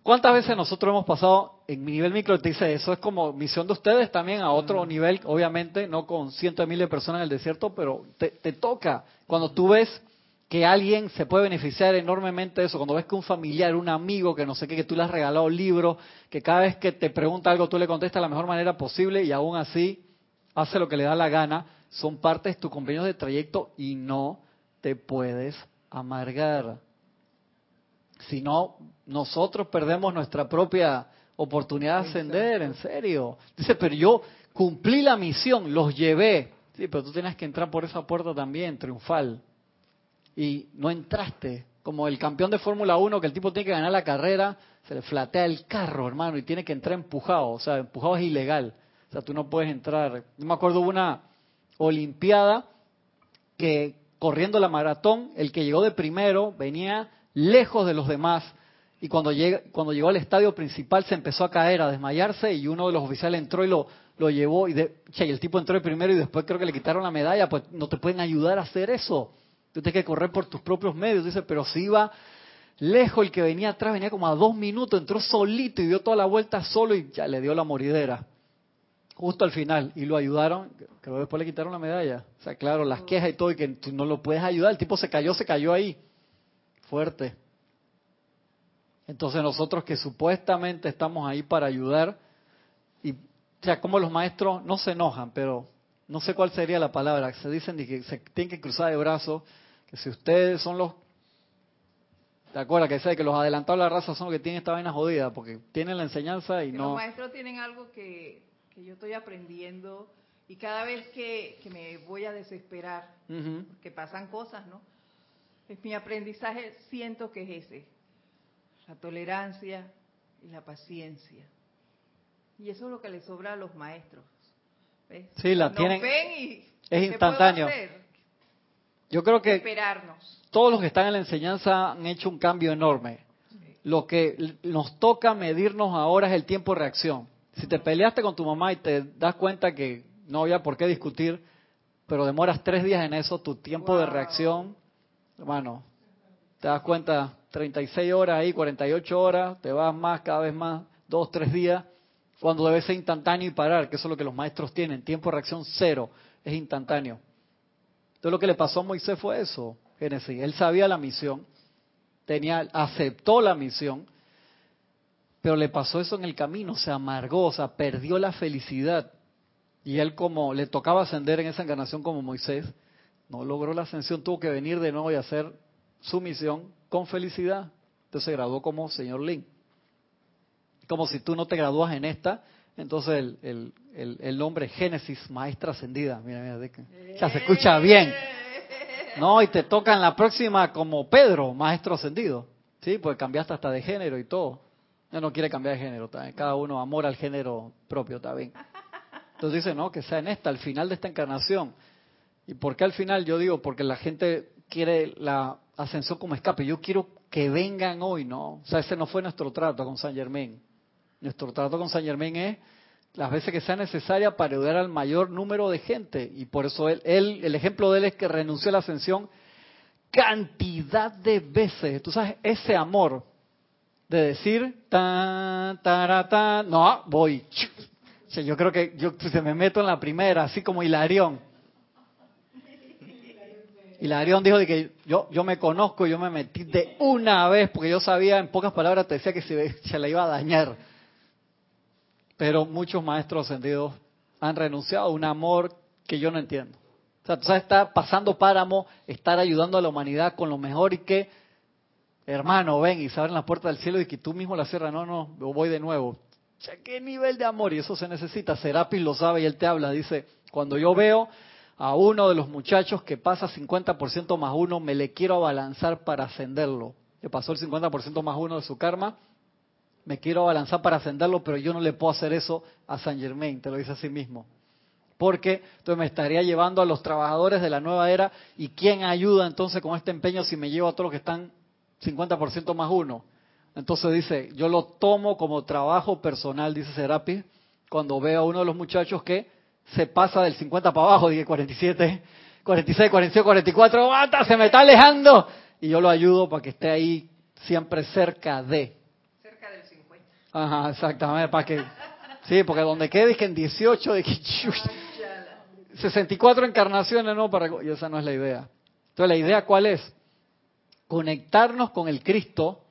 ¿Cuántas veces nosotros hemos pasado en mi nivel micro? Te dice, eso es como misión de ustedes también a otro nivel, obviamente, no con cientos de miles de personas en el desierto, pero te, toca. Cuando tú ves que alguien se puede beneficiar enormemente de eso, cuando ves que un familiar, un amigo, que no sé qué, que tú le has regalado libros, que cada vez que te pregunta algo tú le contestas de la mejor manera posible y aún así hace lo que le da la gana, son partes de tus compañeros de trayecto y no te puedes amargar. Si no, nosotros perdemos nuestra propia oportunidad de ascender, en serio. Dice, pero yo cumplí la misión, los llevé. Sí, pero tú tienes que entrar por esa puerta también, triunfal. Y no entraste. Como el campeón de Fórmula 1, que el tipo tiene que ganar la carrera, se le flatea el carro, hermano, y tiene que entrar empujado. O sea, empujado es ilegal. O sea, tú no puedes entrar. Yo me acuerdo una Olimpiada que corriendo la maratón, el que llegó de primero venía lejos de los demás. Y cuando, llega, cuando llegó al estadio principal se empezó a caer, a desmayarse, y uno de los oficiales entró y lo, lo llevó. Y, de, y el tipo entró de primero y después creo que le quitaron la medalla. Pues no te pueden ayudar a hacer eso. Tú tienes que correr por tus propios medios. Dice, pero si iba lejos, el que venía atrás venía como a dos minutos, entró solito y dio toda la vuelta solo y ya le dio la moridera. Justo al final. Y lo ayudaron, creo después le quitaron la medalla. O sea, claro, las quejas y todo, y que tú no lo puedes ayudar. El tipo se cayó, se cayó ahí fuerte. Entonces nosotros que supuestamente estamos ahí para ayudar y o sea, como los maestros no se enojan, pero no sé cuál sería la palabra, se dicen que se tienen que cruzar de brazos, que si ustedes son los ¿Te acuerdas que dice que los adelantados de la raza son los que tienen esta vaina jodida? Porque tienen la enseñanza y Que no... Los maestros tienen algo que, que yo estoy aprendiendo y cada vez que, que me voy a desesperar, Ujú. que pasan cosas, ¿no? Es mi aprendizaje siento que es ese, la tolerancia y la paciencia. Y eso es lo que le sobra a los maestros. ¿ves? Sí, la Nos tienen- ven y es ¿qué puedo instantáneo. hacer? Yo creo que Esperarnos. todos los que están en la enseñanza han hecho un cambio enorme. Lo que nos toca medirnos ahora es el tiempo de reacción. Si te peleaste con tu mamá y te das cuenta que no había por qué discutir, pero demoras tres días en eso, tu tiempo de reacción, hermano, te das cuenta, 36 horas ahí, 48 horas, te vas más, cada vez más, dos, tres días, cuando debe ser instantáneo y parar, que eso es lo que los maestros tienen, tiempo de reacción cero, es instantáneo. Entonces lo que le pasó a Moisés fue eso, Génesis. Él sabía la misión, tenía, aceptó la misión, pero le pasó eso en el camino, se amargó, o sea, perdió la felicidad. Y él como le tocaba ascender en esa encarnación como Moisés, no logró la ascensión, tuvo que venir de nuevo y hacer su misión con felicidad. Entonces se graduó como señor Lin. Como si tú no te gradúas en esta, entonces el, el, el, el nombre Génesis, maestra ascendida, mira, mira, de ya se escucha bien. No, y te toca en la próxima como Pedro, maestro ascendido. Sí, pues cambiaste hasta de género y todo. Él no quiere cambiar de género, está bien. cada uno amor al género propio, está bien. Entonces dice, no, que sea en esta, al final de esta encarnación. ¿Y por qué al final? Yo digo, porque la gente quiere la ascensión como escape. Yo quiero que vengan hoy, ¿no? O sea, ese no fue nuestro trato con San Germain. Nuestro trato con San Germain es las veces que sea necesaria para ayudar al mayor número de gente. Y por eso él, él, el ejemplo de él es que renunció a la ascensión cantidad de veces. Tú sabes, ese amor de decir, tan, taratán, no, voy. Yo creo que yo se me meto en la primera, así como Hilarión. Hilarión dijo de que yo, yo me conozco, yo me metí de una vez, porque yo sabía, en pocas palabras, te decía que se, se la iba a dañar. Pero muchos maestros ascendidos han renunciado a un amor que yo no entiendo. O sea, tú sabes, está pasando páramo, estar ayudando a la humanidad con lo mejor y que, hermano, ven y se abren las puertas del cielo y que tú mismo la cierras. No, no, yo voy de nuevo. ¿Qué nivel de amor? Y eso se necesita. Serapis lo sabe y él te habla. Dice, cuando yo veo a uno de los muchachos que pasa 50% más uno, me le quiero abalanzar para ascenderlo. Le pasó el 50% más uno de su karma, me quiero abalanzar para ascenderlo, pero yo no le puedo hacer eso a San Germain, te lo dice a sí mismo. Porque entonces me estaría llevando a los trabajadores de la nueva era y quién ayuda entonces con este empeño si me llevo a todos los que están 50% más uno. Entonces dice, yo lo tomo como trabajo personal, dice Serapis, cuando veo a uno de los muchachos que se pasa del 50 para abajo, dije 47, 46, 47, 44, ¡bata! Se me está alejando. Y yo lo ayudo para que esté ahí siempre cerca de. Cerca del 50. Ajá, exactamente, para que... Sí, porque donde quede es que en 18, de que... 64 encarnaciones, no, para... Y esa no es la idea. Entonces, la idea cuál es? Conectarnos con el Cristo,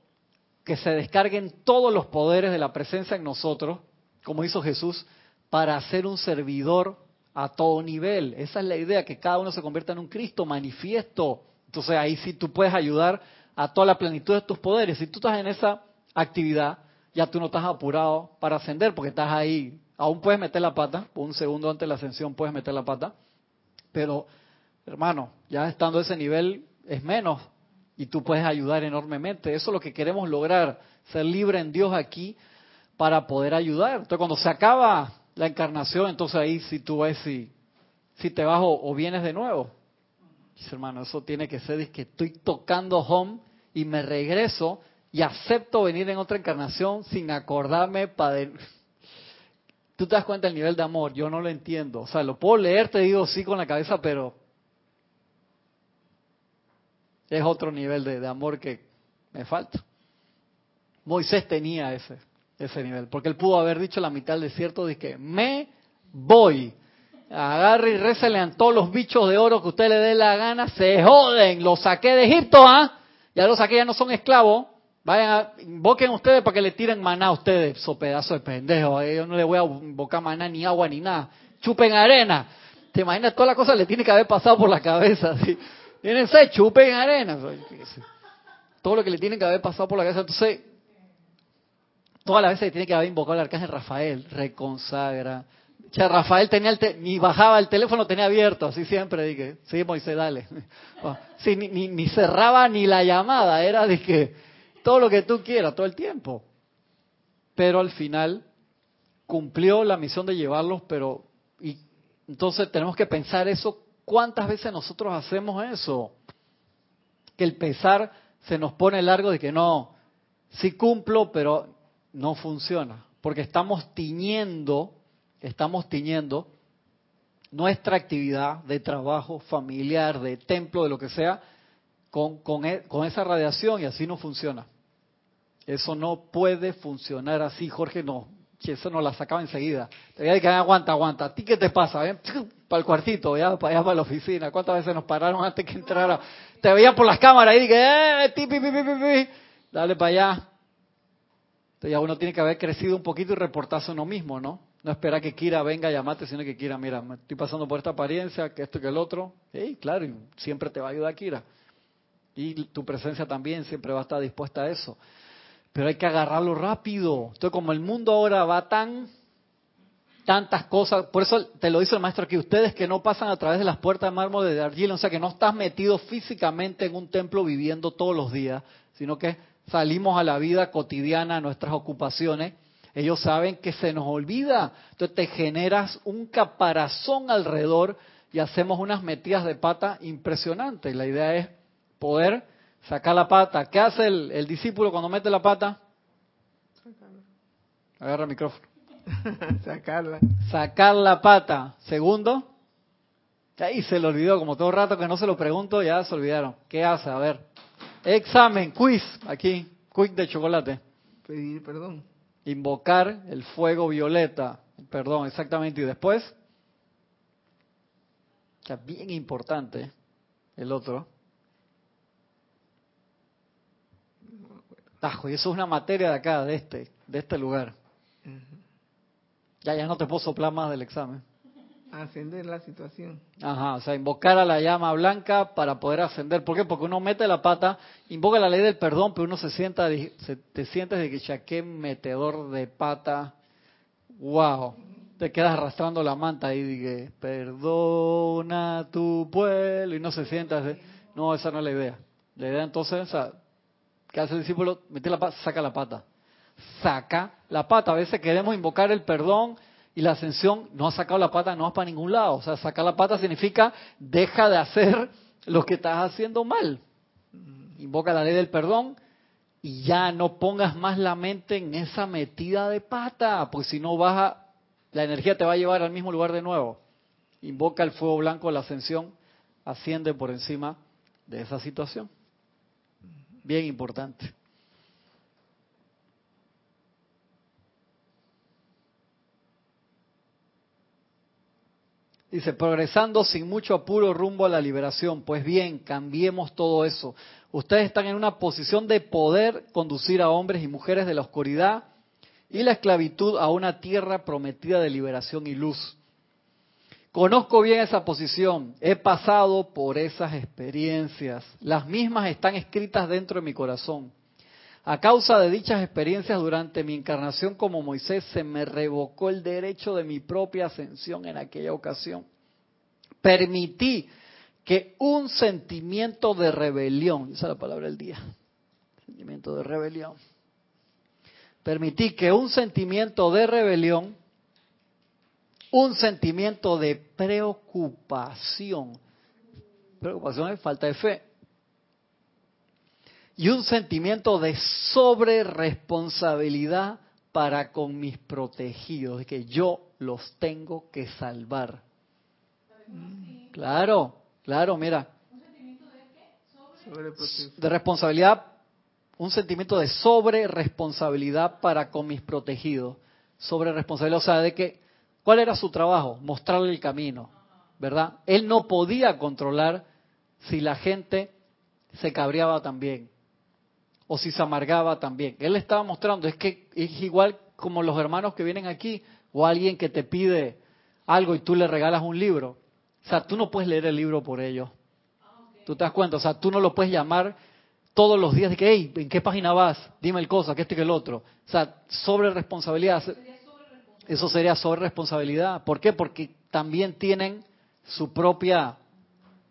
que se descarguen todos los poderes de la presencia en nosotros, como hizo Jesús, para ser un servidor a todo nivel. Esa es la idea, que cada uno se convierta en un Cristo manifiesto. Entonces ahí sí tú puedes ayudar a toda la plenitud de tus poderes. Si tú estás en esa actividad, ya tú no estás apurado para ascender porque estás ahí. Aún puedes meter la pata, un segundo antes de la ascensión puedes meter la pata, pero hermano, ya estando a ese nivel es menos y tú puedes ayudar enormemente. Eso es lo que queremos lograr, ser libre en Dios aquí para poder ayudar. Entonces cuando se acaba la encarnación, entonces ahí si tú ves si, si te vas o, o vienes de nuevo. Dice, hermano, eso tiene que ser, es que estoy tocando home y me regreso y acepto venir en otra encarnación sin acordarme para... Tú te das cuenta del nivel de amor, yo no lo entiendo. O sea, lo puedo leer, te digo sí con la cabeza, pero es otro nivel de, de amor que me falta. Moisés tenía ese, ese nivel, porque él pudo haber dicho la mitad del desierto de que me voy. Agarre y récele a todos los bichos de oro que usted le dé la gana, se joden, los saqué de Egipto, ¿ah? Ya los saqué, ya no son esclavos, Vayan a, invoquen ustedes para que le tiren maná a ustedes, so pedazo de pendejo. eh, Yo no le voy a invocar maná, ni agua, ni nada. Chupen arena. ¿Te imaginas? Todas las cosas le tiene que haber pasado por la cabeza. ¿sí? Tienen chupen arena. Todo lo que le tiene que haber pasado por la cabeza. Entonces, todas las veces que tiene que haber invocado al arcángel Rafael, reconsagra. O sea, Rafael tenía el te- ni bajaba el teléfono, tenía abierto, así siempre, dije, sí, Moisés, dale. Sí, ni, ni, ni cerraba ni la llamada, era de que todo lo que tú quieras, todo el tiempo. Pero al final cumplió la misión de llevarlos, pero y entonces tenemos que pensar eso, ¿cuántas veces nosotros hacemos eso? Que el pesar se nos pone largo de que no, sí cumplo, pero no funciona, porque estamos tiñendo, estamos tiñendo nuestra actividad de trabajo familiar, de templo, de lo que sea, con, con, e- con esa radiación y así no funciona. Eso no puede funcionar así, Jorge, no. Che, Eso nos la sacaba enseguida. Te decir, aguanta, aguanta. ¿A ti qué te pasa? Ven, Para el cuartito, ya para allá, para la oficina. ¿Cuántas veces nos pararon antes que entrara? Te veían por las cámaras y dije, eh, pi, pi, pi, pi. Dale para allá. Entonces ya uno tiene que haber crecido un poquito y reportarse uno mismo, ¿no? No esperar que Kira venga a llamarte, sino que Kira, mira, me estoy pasando por esta apariencia, que esto y que el otro. Sí, claro, y siempre te va a ayudar Kira. Y tu presencia también siempre va a estar dispuesta a eso. Pero hay que agarrarlo rápido. Entonces, como el mundo ahora va tan, tantas cosas, por eso te lo dice el maestro aquí, ustedes que no pasan a través de las puertas de mármol de Darjeeling, o sea, que no estás metido físicamente en un templo viviendo todos los días, sino que salimos a la vida cotidiana, a nuestras ocupaciones, ellos saben que se nos olvida. Entonces te generas un caparazón alrededor y hacemos unas metidas de pata impresionantes. La idea es poder sacar la pata. ¿Qué hace el, el discípulo cuando mete la pata? Agarra el micrófono. Sacarla. Sacar la pata. Segundo. Ahí se le olvidó, como todo rato que no se lo pregunto, ya se olvidaron. ¿Qué hace? A ver. Examen, quiz, aquí, quick de chocolate. Pedir perdón. Invocar el fuego violeta. Perdón, exactamente. Y después. Sea, bien importante el otro. Y eso es una materia de acá, de este, de este lugar. Ya, ya no te puedo soplar más del examen. Ascender la situación. Ajá, o sea, invocar a la llama blanca para poder ascender. ¿Por qué? Porque uno mete la pata, invoca la ley del perdón, pero uno se sienta, se- te sientes de que ya qué metedor de pata. Wow. Te quedas arrastrando la manta y dije, perdona tu pueblo, y no se sienta. así. No, esa no es la idea. La idea entonces, o sea, ¿qué hace el discípulo? Mete la pata, saca la pata. Saca la pata. A veces queremos invocar el perdón y la ascensión no ha sacado la pata, no vas para ningún lado. O sea, sacar la pata significa deja de hacer lo que estás haciendo mal. Invoca la ley del perdón y ya no pongas más la mente en esa metida de pata, porque si no vas a, la energía te va a llevar al mismo lugar de nuevo. Invoca el fuego blanco, la ascensión, asciende por encima de esa situación. Bien importante. Dice, progresando sin mucho apuro rumbo a la liberación. Pues bien, cambiemos todo eso. Ustedes están en una posición de poder conducir a hombres y mujeres de la oscuridad y la esclavitud a una tierra prometida de liberación y luz. Conozco bien esa posición, he pasado por esas experiencias. Las mismas están escritas dentro de mi corazón. A causa de dichas experiencias durante mi encarnación como Moisés, se me revocó el derecho de mi propia ascensión en aquella ocasión. Permití que un sentimiento de rebelión, esa es la palabra del día, sentimiento de rebelión. Permití que un sentimiento de rebelión, un sentimiento de preocupación, preocupación es falta de fe, y un sentimiento de sobreresponsabilidad para con mis protegidos, de que yo los tengo que salvar. Claro, claro, mira, Sobreprotección. de responsabilidad, un sentimiento de sobreresponsabilidad para con mis protegidos. Sobre responsabilidad, o sea, de que, ¿cuál era su trabajo? Mostrarle el camino, ¿verdad? Él no podía controlar si la gente se cabreaba también o si se amargaba también. Él le estaba mostrando, es que es igual como los hermanos que vienen aquí o alguien que te pide algo y tú le regalas un libro. O sea, tú no puedes leer el libro por ellos. ¿Tú te das cuenta? O sea, tú no lo puedes llamar todos los días de que, hey, ¿en qué página vas? Dime el cosa, que este que el otro. O sea, sobre responsabilidad. Eso sería sobre responsabilidad. ¿Por qué? Porque también tienen su propia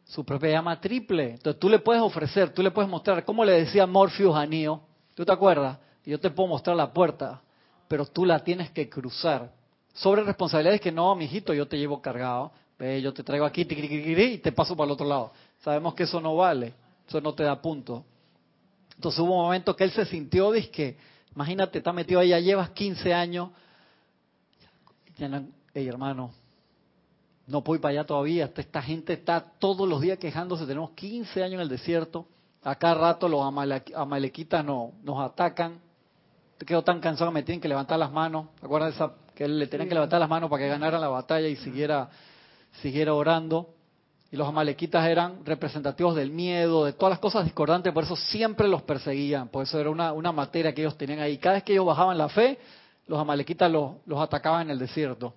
su propia llama triple. Entonces tú le puedes ofrecer, tú le puedes mostrar, como le decía Morpheus a Neo, ¿tú te acuerdas? Yo te puedo mostrar la puerta, pero tú la tienes que cruzar. Sobre responsabilidad es que no, mijito, yo te llevo cargado, ve, yo te traigo aquí y te paso para el otro lado. Sabemos que eso no vale, eso no te da punto. Entonces hubo un momento que él se sintió, que, imagínate, está metido ahí, ya llevas 15 años. Hey, hermano, no puedo ir para allá todavía. Esta gente está todos los días quejándose. Tenemos 15 años en el desierto. Acá rato los amalequitas no, nos atacan. Quedo tan cansado que me tienen que levantar las manos. ¿Acuerdas esa? Que le tenían que levantar las manos para que ganaran la batalla y siguiera, siguiera orando. Y los amalequitas eran representativos del miedo, de todas las cosas discordantes, por eso siempre los perseguían. Por eso era una, una materia que ellos tenían ahí. Cada vez que ellos bajaban la fe, los amalequitas los, atacaban en el desierto.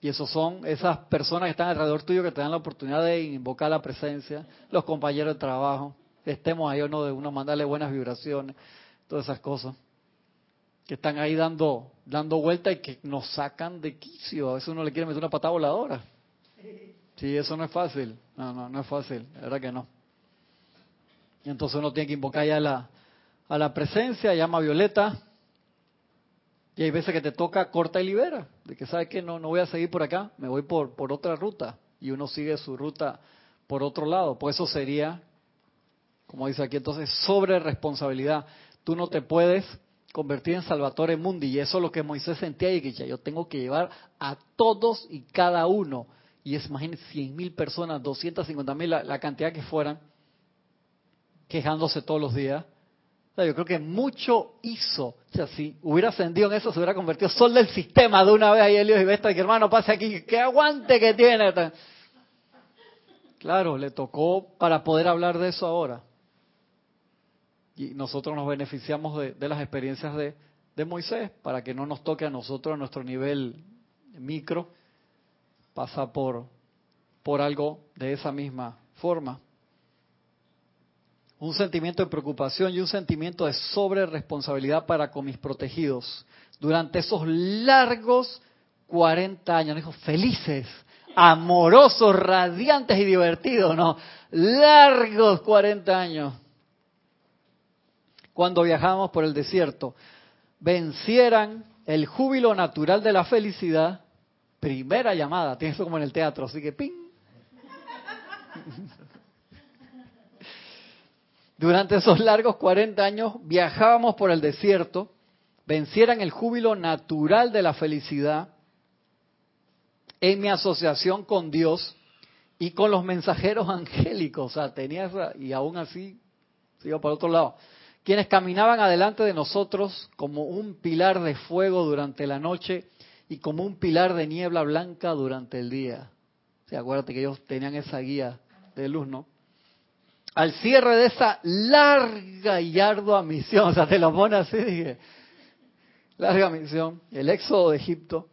Y esos son esas personas que están alrededor tuyo que te dan la oportunidad de invocar la presencia, los compañeros de trabajo, estemos ahí o no, de uno mandarle buenas vibraciones, todas esas cosas que están ahí dando dando vuelta y que nos sacan de quicio. A veces uno le quiere meter una patada voladora. Sí, eso no es fácil. No, no, no es fácil. La verdad que no. Y entonces uno tiene que invocar ya la, a la presencia, llama Violeta, y hay veces que te toca corta y libera, de que sabes que no, no voy a seguir por acá, me voy por, por otra ruta. Y uno sigue su ruta por otro lado. Pues eso sería, como dice aquí entonces, sobre responsabilidad. Tú no te puedes convertir en Salvatore Mundi. Y eso es lo que Moisés sentía y que ya yo tengo que llevar a todos y cada uno. Y es, imagínense, 100 mil personas, 250 mil, la cantidad que fueran, quejándose todos los días yo creo que mucho hizo. O sea, si hubiera ascendido en eso, se hubiera convertido sol del sistema de una vez ahí Elios y Vesta, que hermano, pase aquí, que aguante que tiene. Claro, le tocó para poder hablar de eso ahora. Y nosotros nos beneficiamos de, las experiencias de, de, Moisés para que no nos toque a nosotros a nuestro nivel micro, pasa por, por algo de esa misma forma un sentimiento de preocupación y un sentimiento de sobre responsabilidad para con mis protegidos. Durante esos largos 40 años, dijo, felices, amorosos, radiantes y divertidos, ¿no? Largos 40 años. Cuando viajamos por el desierto, vencieran el júbilo natural de la felicidad, primera llamada, tiene eso como en el teatro, así que ping. Durante esos largos 40 años viajábamos por el desierto, vencieran el júbilo natural de la felicidad en mi asociación con Dios y con los mensajeros angélicos. O sea, tenía esa, y aún así, sigo por otro lado, quienes caminaban adelante de nosotros como un pilar de fuego durante la noche y como un pilar de niebla blanca durante el día. O acuérdate que ellos tenían esa guía de luz, ¿no? Al cierre de esa larga y ardua misión, o sea, te lo pone así, dije, larga misión, el éxodo de Egipto,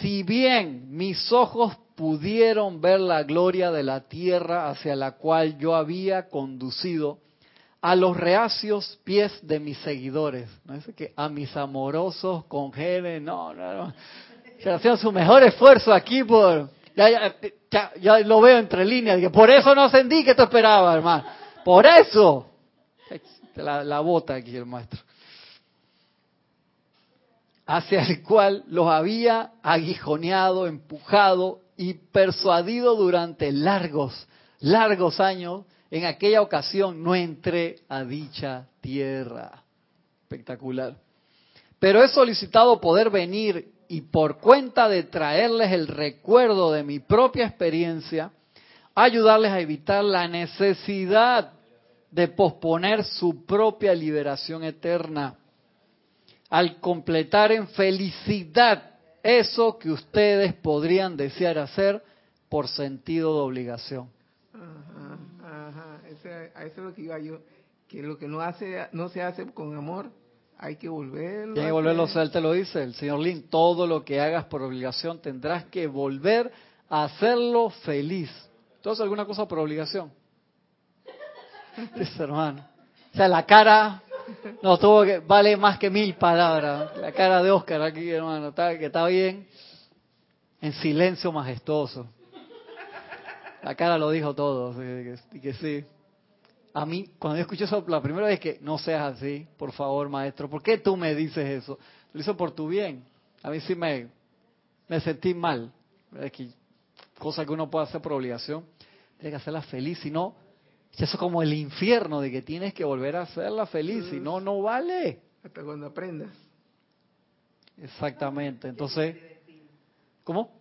si bien mis ojos pudieron ver la gloria de la tierra hacia la cual yo había conducido a los reacios pies de mis seguidores, no es que a mis amorosos congéneres, no, no, no, se hacían su mejor esfuerzo aquí por ya, ya, lo veo entre líneas. Que por eso no ascendí que tú esperabas, hermano. Por eso. La bota aquí el maestro. Hacia el cual los había aguijoneado, empujado y persuadido durante largos, largos años. En aquella ocasión no entré a dicha tierra. Espectacular. Pero he solicitado poder venir y por cuenta de traerles el recuerdo de mi propia experiencia, ayudarles a evitar la necesidad de posponer su propia liberación eterna, al completar en felicidad eso que ustedes podrían desear hacer por sentido de obligación. Ajá, ajá. a eso es lo que iba yo. que lo que no se hace con amor, hay que volverlo. Tiene que volverlo a hacer. hacer, él te lo dice, el señor Lin, todo lo que hagas por obligación tendrás que volver a hacerlo feliz. Entonces, alguna cosa por obligación. Dice hermano. O sea, la cara no tuvo que vale más que mil palabras. La cara de Oscar aquí, hermano, está, que está bien en silencio majestuoso. La cara lo dijo todo, que, y que sí. A mí, cuando yo escuché eso la primera vez que no seas así, por favor, maestro, ¿por qué tú me dices eso? Lo hizo por tu bien. A mí sí me, me sentí mal. Es que cosa que uno puede hacer por obligación, tiene que hacerla feliz, si no, eso es como el infierno de que tienes que volver a hacerla feliz, si no, no vale. Hasta cuando aprendas. Exactamente, entonces, ¿cómo?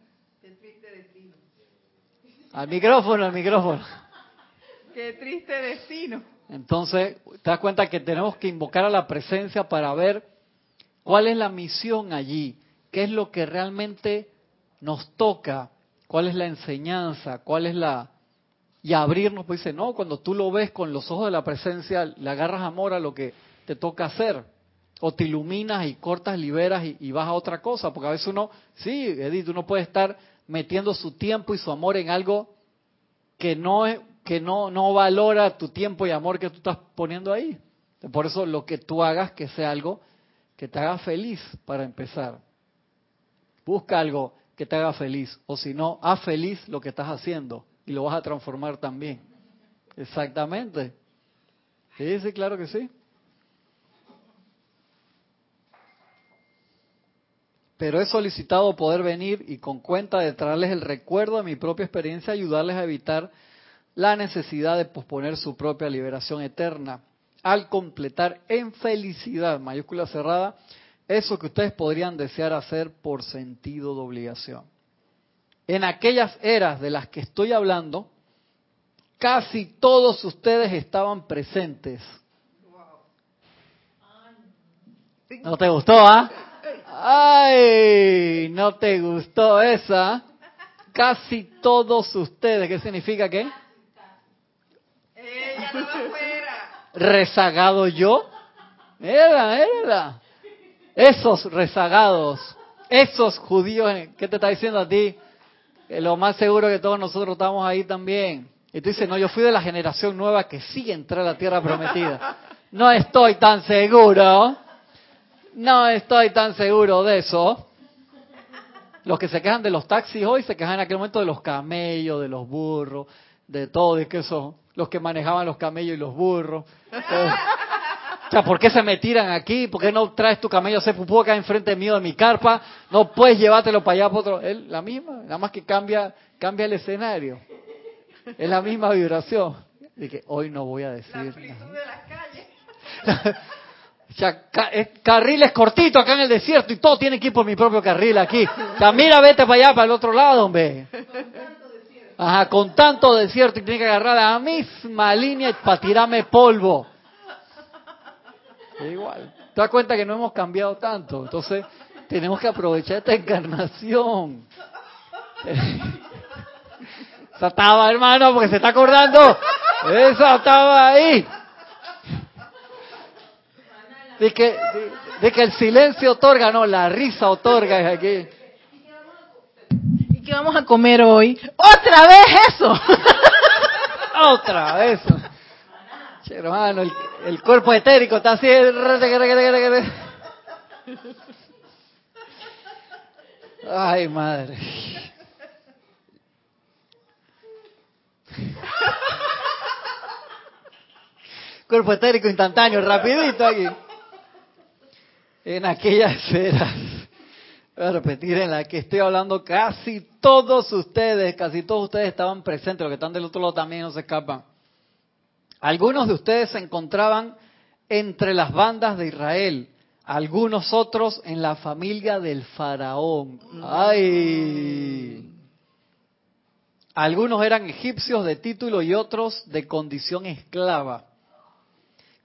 Al micrófono, al micrófono. Qué triste destino. Entonces, te das cuenta que tenemos que invocar a la presencia para ver cuál es la misión allí, qué es lo que realmente nos toca, cuál es la enseñanza, cuál es la... Y abrirnos, pues dice, no, cuando tú lo ves con los ojos de la presencia, le agarras amor a lo que te toca hacer. O te iluminas y cortas, liberas y, y vas a otra cosa. Porque a veces uno, sí, Edith, uno puede estar metiendo su tiempo y su amor en algo que no es que no, no valora tu tiempo y amor que tú estás poniendo ahí. Por eso lo que tú hagas que sea algo que te haga feliz para empezar. Busca algo que te haga feliz o si no, haz feliz lo que estás haciendo y lo vas a transformar también. Exactamente. Sí, sí, claro que sí. Pero he solicitado poder venir y con cuenta de traerles el recuerdo de mi propia experiencia, ayudarles a evitar la necesidad de posponer su propia liberación eterna al completar en felicidad, mayúscula cerrada, eso que ustedes podrían desear hacer por sentido de obligación. En aquellas eras de las que estoy hablando, casi todos ustedes estaban presentes. ¿No te gustó, ah? Ay, no te gustó esa. Casi todos ustedes, ¿qué significa qué? Ella no va afuera. Rezagado yo. Era, era. Esos rezagados, esos judíos, ¿qué te está diciendo a ti? Lo más seguro que todos nosotros estamos ahí también. Y tú dices, no, yo fui de la generación nueva que sí entré a la tierra prometida. No estoy tan seguro. No estoy tan seguro de eso. Los que se quejan de los taxis hoy se quejan en aquel momento de los camellos, de los burros, de todo, de que eso, los que manejaban los camellos y los burros. O sea, ¿por qué se me tiran aquí? ¿Por qué no traes tu camello a hacer pupú acá enfrente mío de mi carpa? No puedes llevártelo para allá, para otro. Es la misma, nada más que cambia, cambia el escenario. Es la misma vibración. De que hoy no voy a decir La amplitud de las calles. O sea, ca- eh, carriles cortitos acá en el desierto y todo tiene que ir por mi propio carril aquí. O sea, mira, vete para allá, para el otro lado, hombre. Ajá, con tanto desierto y tiene que agarrar la misma línea para tirarme polvo. Es igual. Te das cuenta que no hemos cambiado tanto. Entonces, tenemos que aprovechar esta encarnación. Esa estaba, hermano, porque se está acordando. Esa estaba ahí. De que, de que el silencio otorga, no, la risa otorga es aquí. ¿Y qué vamos a comer hoy? ¡Otra vez eso! Otra vez. Che, hermano, el, el cuerpo etérico está así. Ay, madre. Cuerpo etérico instantáneo, rapidito aquí. En aquellas eras, voy a repetir, en la que estoy hablando, casi todos ustedes, casi todos ustedes estaban presentes, los que están del otro lado también no se escapan. Algunos de ustedes se encontraban entre las bandas de Israel, algunos otros en la familia del faraón. ¡Ay! Algunos eran egipcios de título y otros de condición esclava.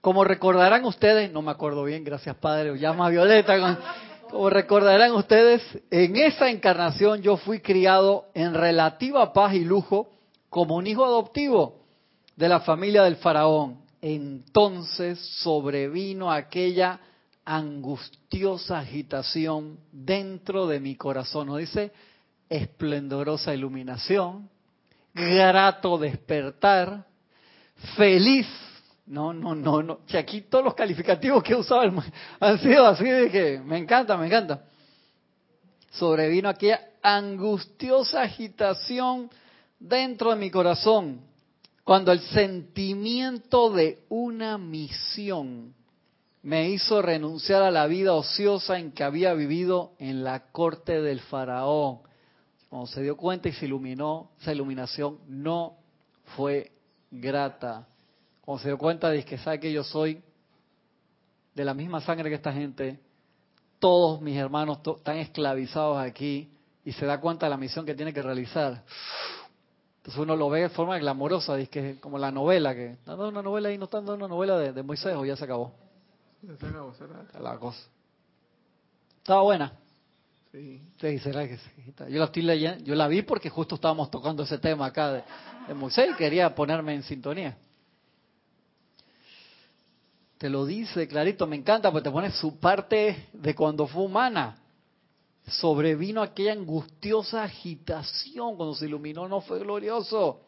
Como recordarán ustedes, no me acuerdo bien, gracias Padre, llama a Violeta. con- como recordarán ustedes, en esa encarnación yo fui criado en relativa paz y lujo como un hijo adoptivo de la familia del faraón. entonces sobrevino aquella angustiosa agitación dentro de mi corazón. ¿No dice esplendorosa iluminación, grato despertar, feliz? No, no, no, no. Aquí todos los calificativos que he usado han sido así de que me encanta, me encanta. Sobrevino aquella angustiosa agitación dentro de mi corazón cuando el sentimiento de una misión me hizo renunciar a la vida ociosa en que había vivido en la corte del faraón. Cuando se dio cuenta y se iluminó, esa iluminación no fue grata. Cuando se dio cuenta de que sabe que yo soy de la misma sangre que esta gente, todos mis hermanos están esclavizados aquí y se da cuenta de la misión que tiene que realizar. Entonces uno lo ve de forma glamorosa, es como la novela, que está dando una novela y no está dando una novela de, de Moisés o ya se acabó. La cosa. Estaba buena. Sí. Sí, será que sí. Yo la estoy leyendo, yo la vi porque justo estábamos tocando ese tema acá de, de Moisés y quería ponerme en sintonía. Te lo dice clarito, me encanta porque te pone su parte de cuando fue humana. Sobrevino aquella angustiosa agitación cuando se iluminó, no fue glorioso.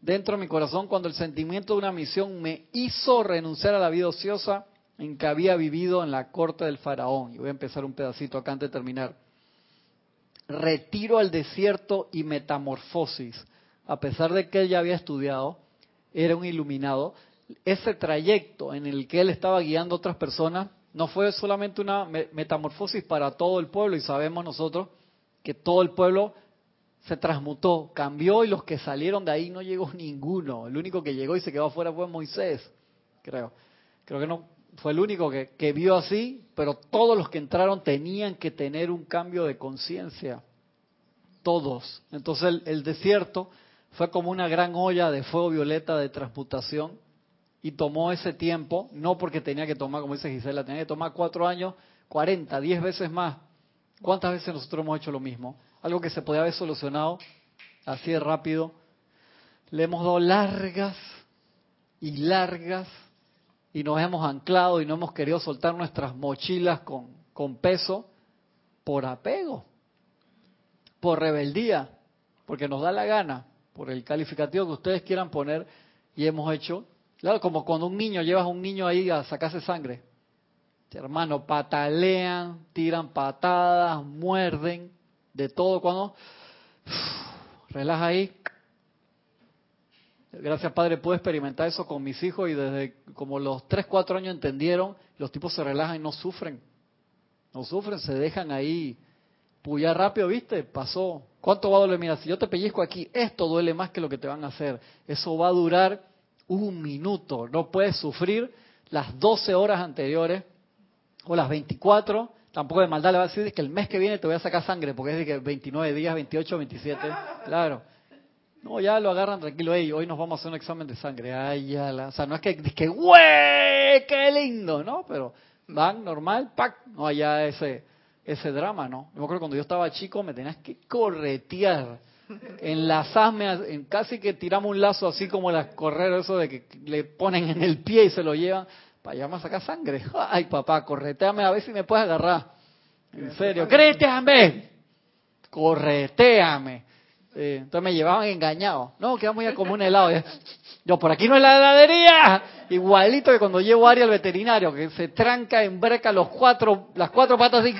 Dentro de mi corazón, cuando el sentimiento de una misión me hizo renunciar a la vida ociosa en que había vivido en la corte del faraón. Y voy a empezar un pedacito acá antes de terminar. Retiro al desierto y metamorfosis. A pesar de que él ya había estudiado, era un iluminado, ese trayecto en el que él estaba guiando a otras personas no fue solamente una metamorfosis para todo el pueblo y sabemos nosotros que todo el pueblo se transmutó, cambió y los que salieron de ahí no llegó ninguno. El único que llegó y se quedó afuera fue Moisés, creo. Creo que no fue el único que, que vio así, pero todos los que entraron tenían que tener un cambio de conciencia. Todos. Entonces el, el desierto fue como una gran olla de fuego violeta de transmutación y tomó ese tiempo, no porque tenía que tomar, como dice Gisela, tenía que tomar cuatro años, cuarenta, diez veces más. ¿Cuántas veces nosotros hemos hecho lo mismo? Algo que se podía haber solucionado así de rápido. Le hemos dado largas y largas y nos hemos anclado y no hemos querido soltar nuestras mochilas con, con peso por apego, por rebeldía, porque nos da la gana, por el calificativo que ustedes quieran poner y hemos hecho Claro, como cuando un niño, llevas a un niño ahí a sacarse sangre. Hermano, patalean, tiran patadas, muerden, de todo. Cuando relaja ahí. Gracias, Padre, puedo experimentar eso con mis hijos y desde como los 3, 4 años entendieron, los tipos se relajan y no sufren. No sufren, se dejan ahí puyar rápido, ¿viste? Pasó. ¿Cuánto va a doler? Mira, si yo te pellizco aquí, esto duele más que lo que te van a hacer. Eso va a durar un minuto. No puedes sufrir las 12 horas anteriores o las 24. Tampoco de maldad le va a decir que el mes que viene te voy a sacar sangre, porque es de que 29 días, 28, 27. Claro. No, ya lo agarran tranquilo. Hey, hoy nos vamos a hacer un examen de sangre. Ay, ya. O sea, no es que, es que ¡güey! ¡Qué lindo! ¿No? Pero van normal, ¡pac! No, allá ese, ese drama, ¿no? Yo me acuerdo cuando yo estaba chico me tenías que corretear enlazarme, en, casi que tiramos un lazo así como las correras, eso de que le ponen en el pie y se lo llevan, para allá a sacar sangre. Ay, papá, correteame a ver si me puedes agarrar. En serio, correteame, correteame. entonces me llevaban engañado. No, que vamos a comer un helado. Yo, por aquí no es la heladería. Igualito que cuando llevo a Ari al veterinario, que se tranca en breca los cuatro, las cuatro patas así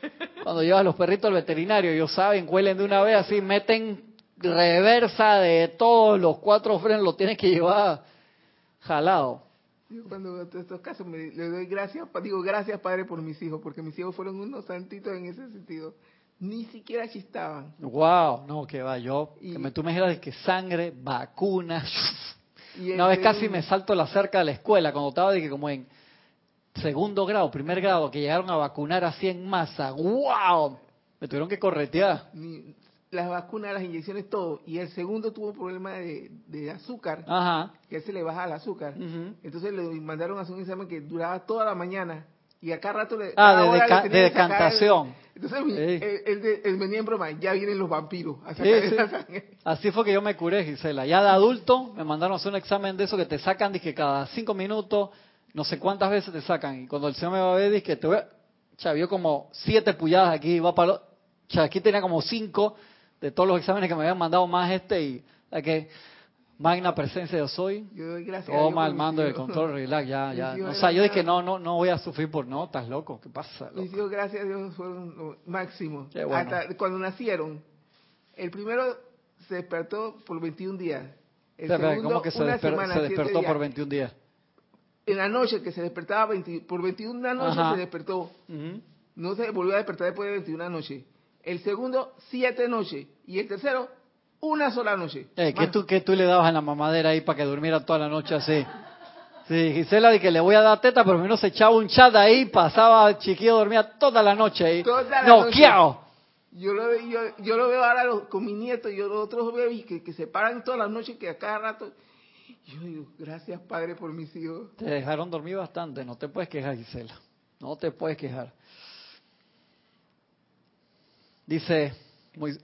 cuando llevas los perritos al veterinario, ellos saben, huelen de una vez así, meten reversa de todos los cuatro frenos, lo tienes que llevar jalado. Yo cuando en estos casos me, le doy gracias, digo gracias Padre por mis hijos, porque mis hijos fueron unos santitos en ese sentido. Ni siquiera chistaban. Wow, no, que va, yo, que me, tú me dijeras de que sangre, vacunas. Una vez casi me salto la cerca de la escuela, cuando estaba de que como en segundo grado, primer grado, que llegaron a vacunar así en masa. ¡Wow! Me tuvieron que corretear. Las vacunas, las inyecciones, todo. Y el segundo tuvo problema de, de azúcar, Ajá. que se le baja el azúcar. Entonces le mandaron a hacer un examen que duraba toda la mañana. y acá rato le... Ah, de, le el- decantación. Entonces Sí. él, él venía en broma, ya vienen los vampiros a Sí, sacar sí. la sangre. Así fue que yo me curé, Gisela. Ya de adulto me mandaron a hacer un examen de eso que te sacan, dije, cada cinco minutos, no sé cuántas veces te sacan. Y cuando el señor me va a ver, dije, te voy a... Cha, vio como siete pulladas aquí, va para lo... Aquí tenía como cinco de todos los exámenes que me habían mandado más este y... la que magna presencia yo soy. Yo doy gracias a Dios Toma el mis mando del control, relax, ya, Mis ya. O sea, yo dije, no, no, no voy a sufrir por... No, estás loco, ¿qué pasa? Mis loco? hijos, gracias a Dios, fueron lo máximo. Bueno. Hasta cuando nacieron, el primero se despertó por 21 días. El Espera, espera, segundo, ¿Cómo que se, una desper- semana, se despertó por 21 días? En la noche, que se despertaba 20 por 21 noche Ajá. se despertó. Ujú. No se volvió a despertar después de 21 noches. El segundo, siete noches. Y el tercero, una sola noche. Eh, ¿qué, tú, ¿Qué tú le dabas en la mamadera ahí para que durmiera toda la noche así? Sí, Gisela de que le voy a dar teta, pero menos se echaba un chat ahí, pasaba chiquillo, dormía toda la noche ahí. Toda la ¡Noqueado! Yo lo, veo, yo, yo lo veo ahora los- con mis nietos, yo los otros veo y que, que se paran todas las noches, que a cada rato. Yo digo, gracias Padre por mis hijos. Te dejaron dormir bastante, no te puedes quejar, Gisela. No te puedes quejar. Dice,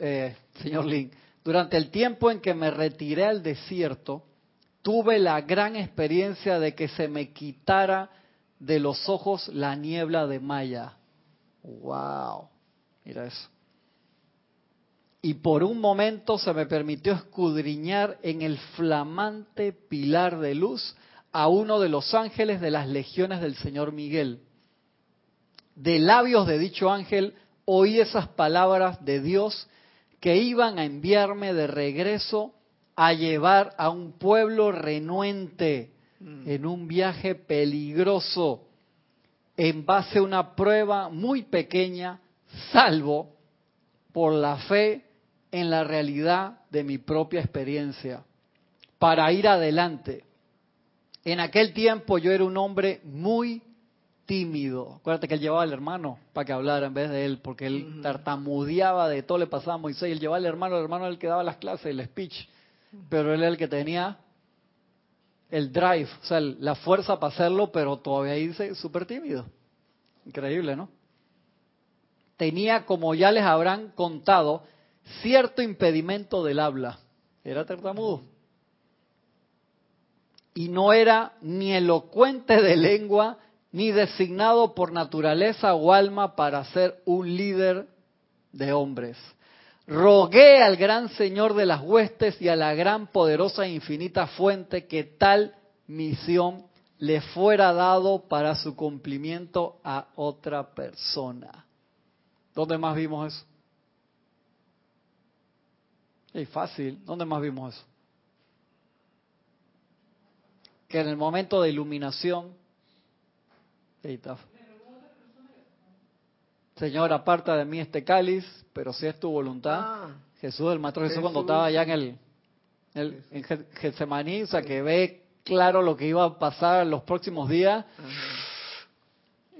eh, señor Lin, durante el tiempo en que me retiré al desierto, tuve la gran experiencia de que se me quitara de los ojos la niebla de Maya. ¡Wow! Mira eso. Y por un momento se me permitió escudriñar en el flamante pilar de luz a uno de los ángeles de las legiones del Señor Miguel. De labios de dicho ángel oí esas palabras de Dios que iban a enviarme de regreso a llevar a un pueblo renuente en un viaje peligroso en base a una prueba muy pequeña, salvo por la fe en la realidad de mi propia experiencia, para ir adelante. En aquel tiempo yo era un hombre muy tímido. Acuérdate que él llevaba al hermano para que hablara en vez de él, porque él tartamudeaba de todo, le pasaba a Moisés, él llevaba al hermano, el hermano era el que daba las clases, el speech, pero él era el que tenía el drive, o sea, la fuerza para hacerlo, pero todavía dice súper tímido. Increíble, ¿no? Tenía, como ya les habrán contado, cierto impedimento del habla. Era tartamudo. Y no era ni elocuente de lengua, ni designado por naturaleza o alma para ser un líder de hombres. Rogué al gran Señor de las huestes y a la gran, poderosa e infinita fuente que tal misión le fuera dado para su cumplimiento a otra persona. ¿Dónde más vimos eso? Es fácil. ¿Dónde más vimos eso? Que en el momento de iluminación, ahí está. Señor, aparta de mí este cáliz, pero si es tu voluntad. Ah. Jesús, el Maestro Jesús, cuando Jesús. estaba allá en el, el- en Ge- Getsemaní, o sea, que ve claro lo que iba a pasar en los próximos días.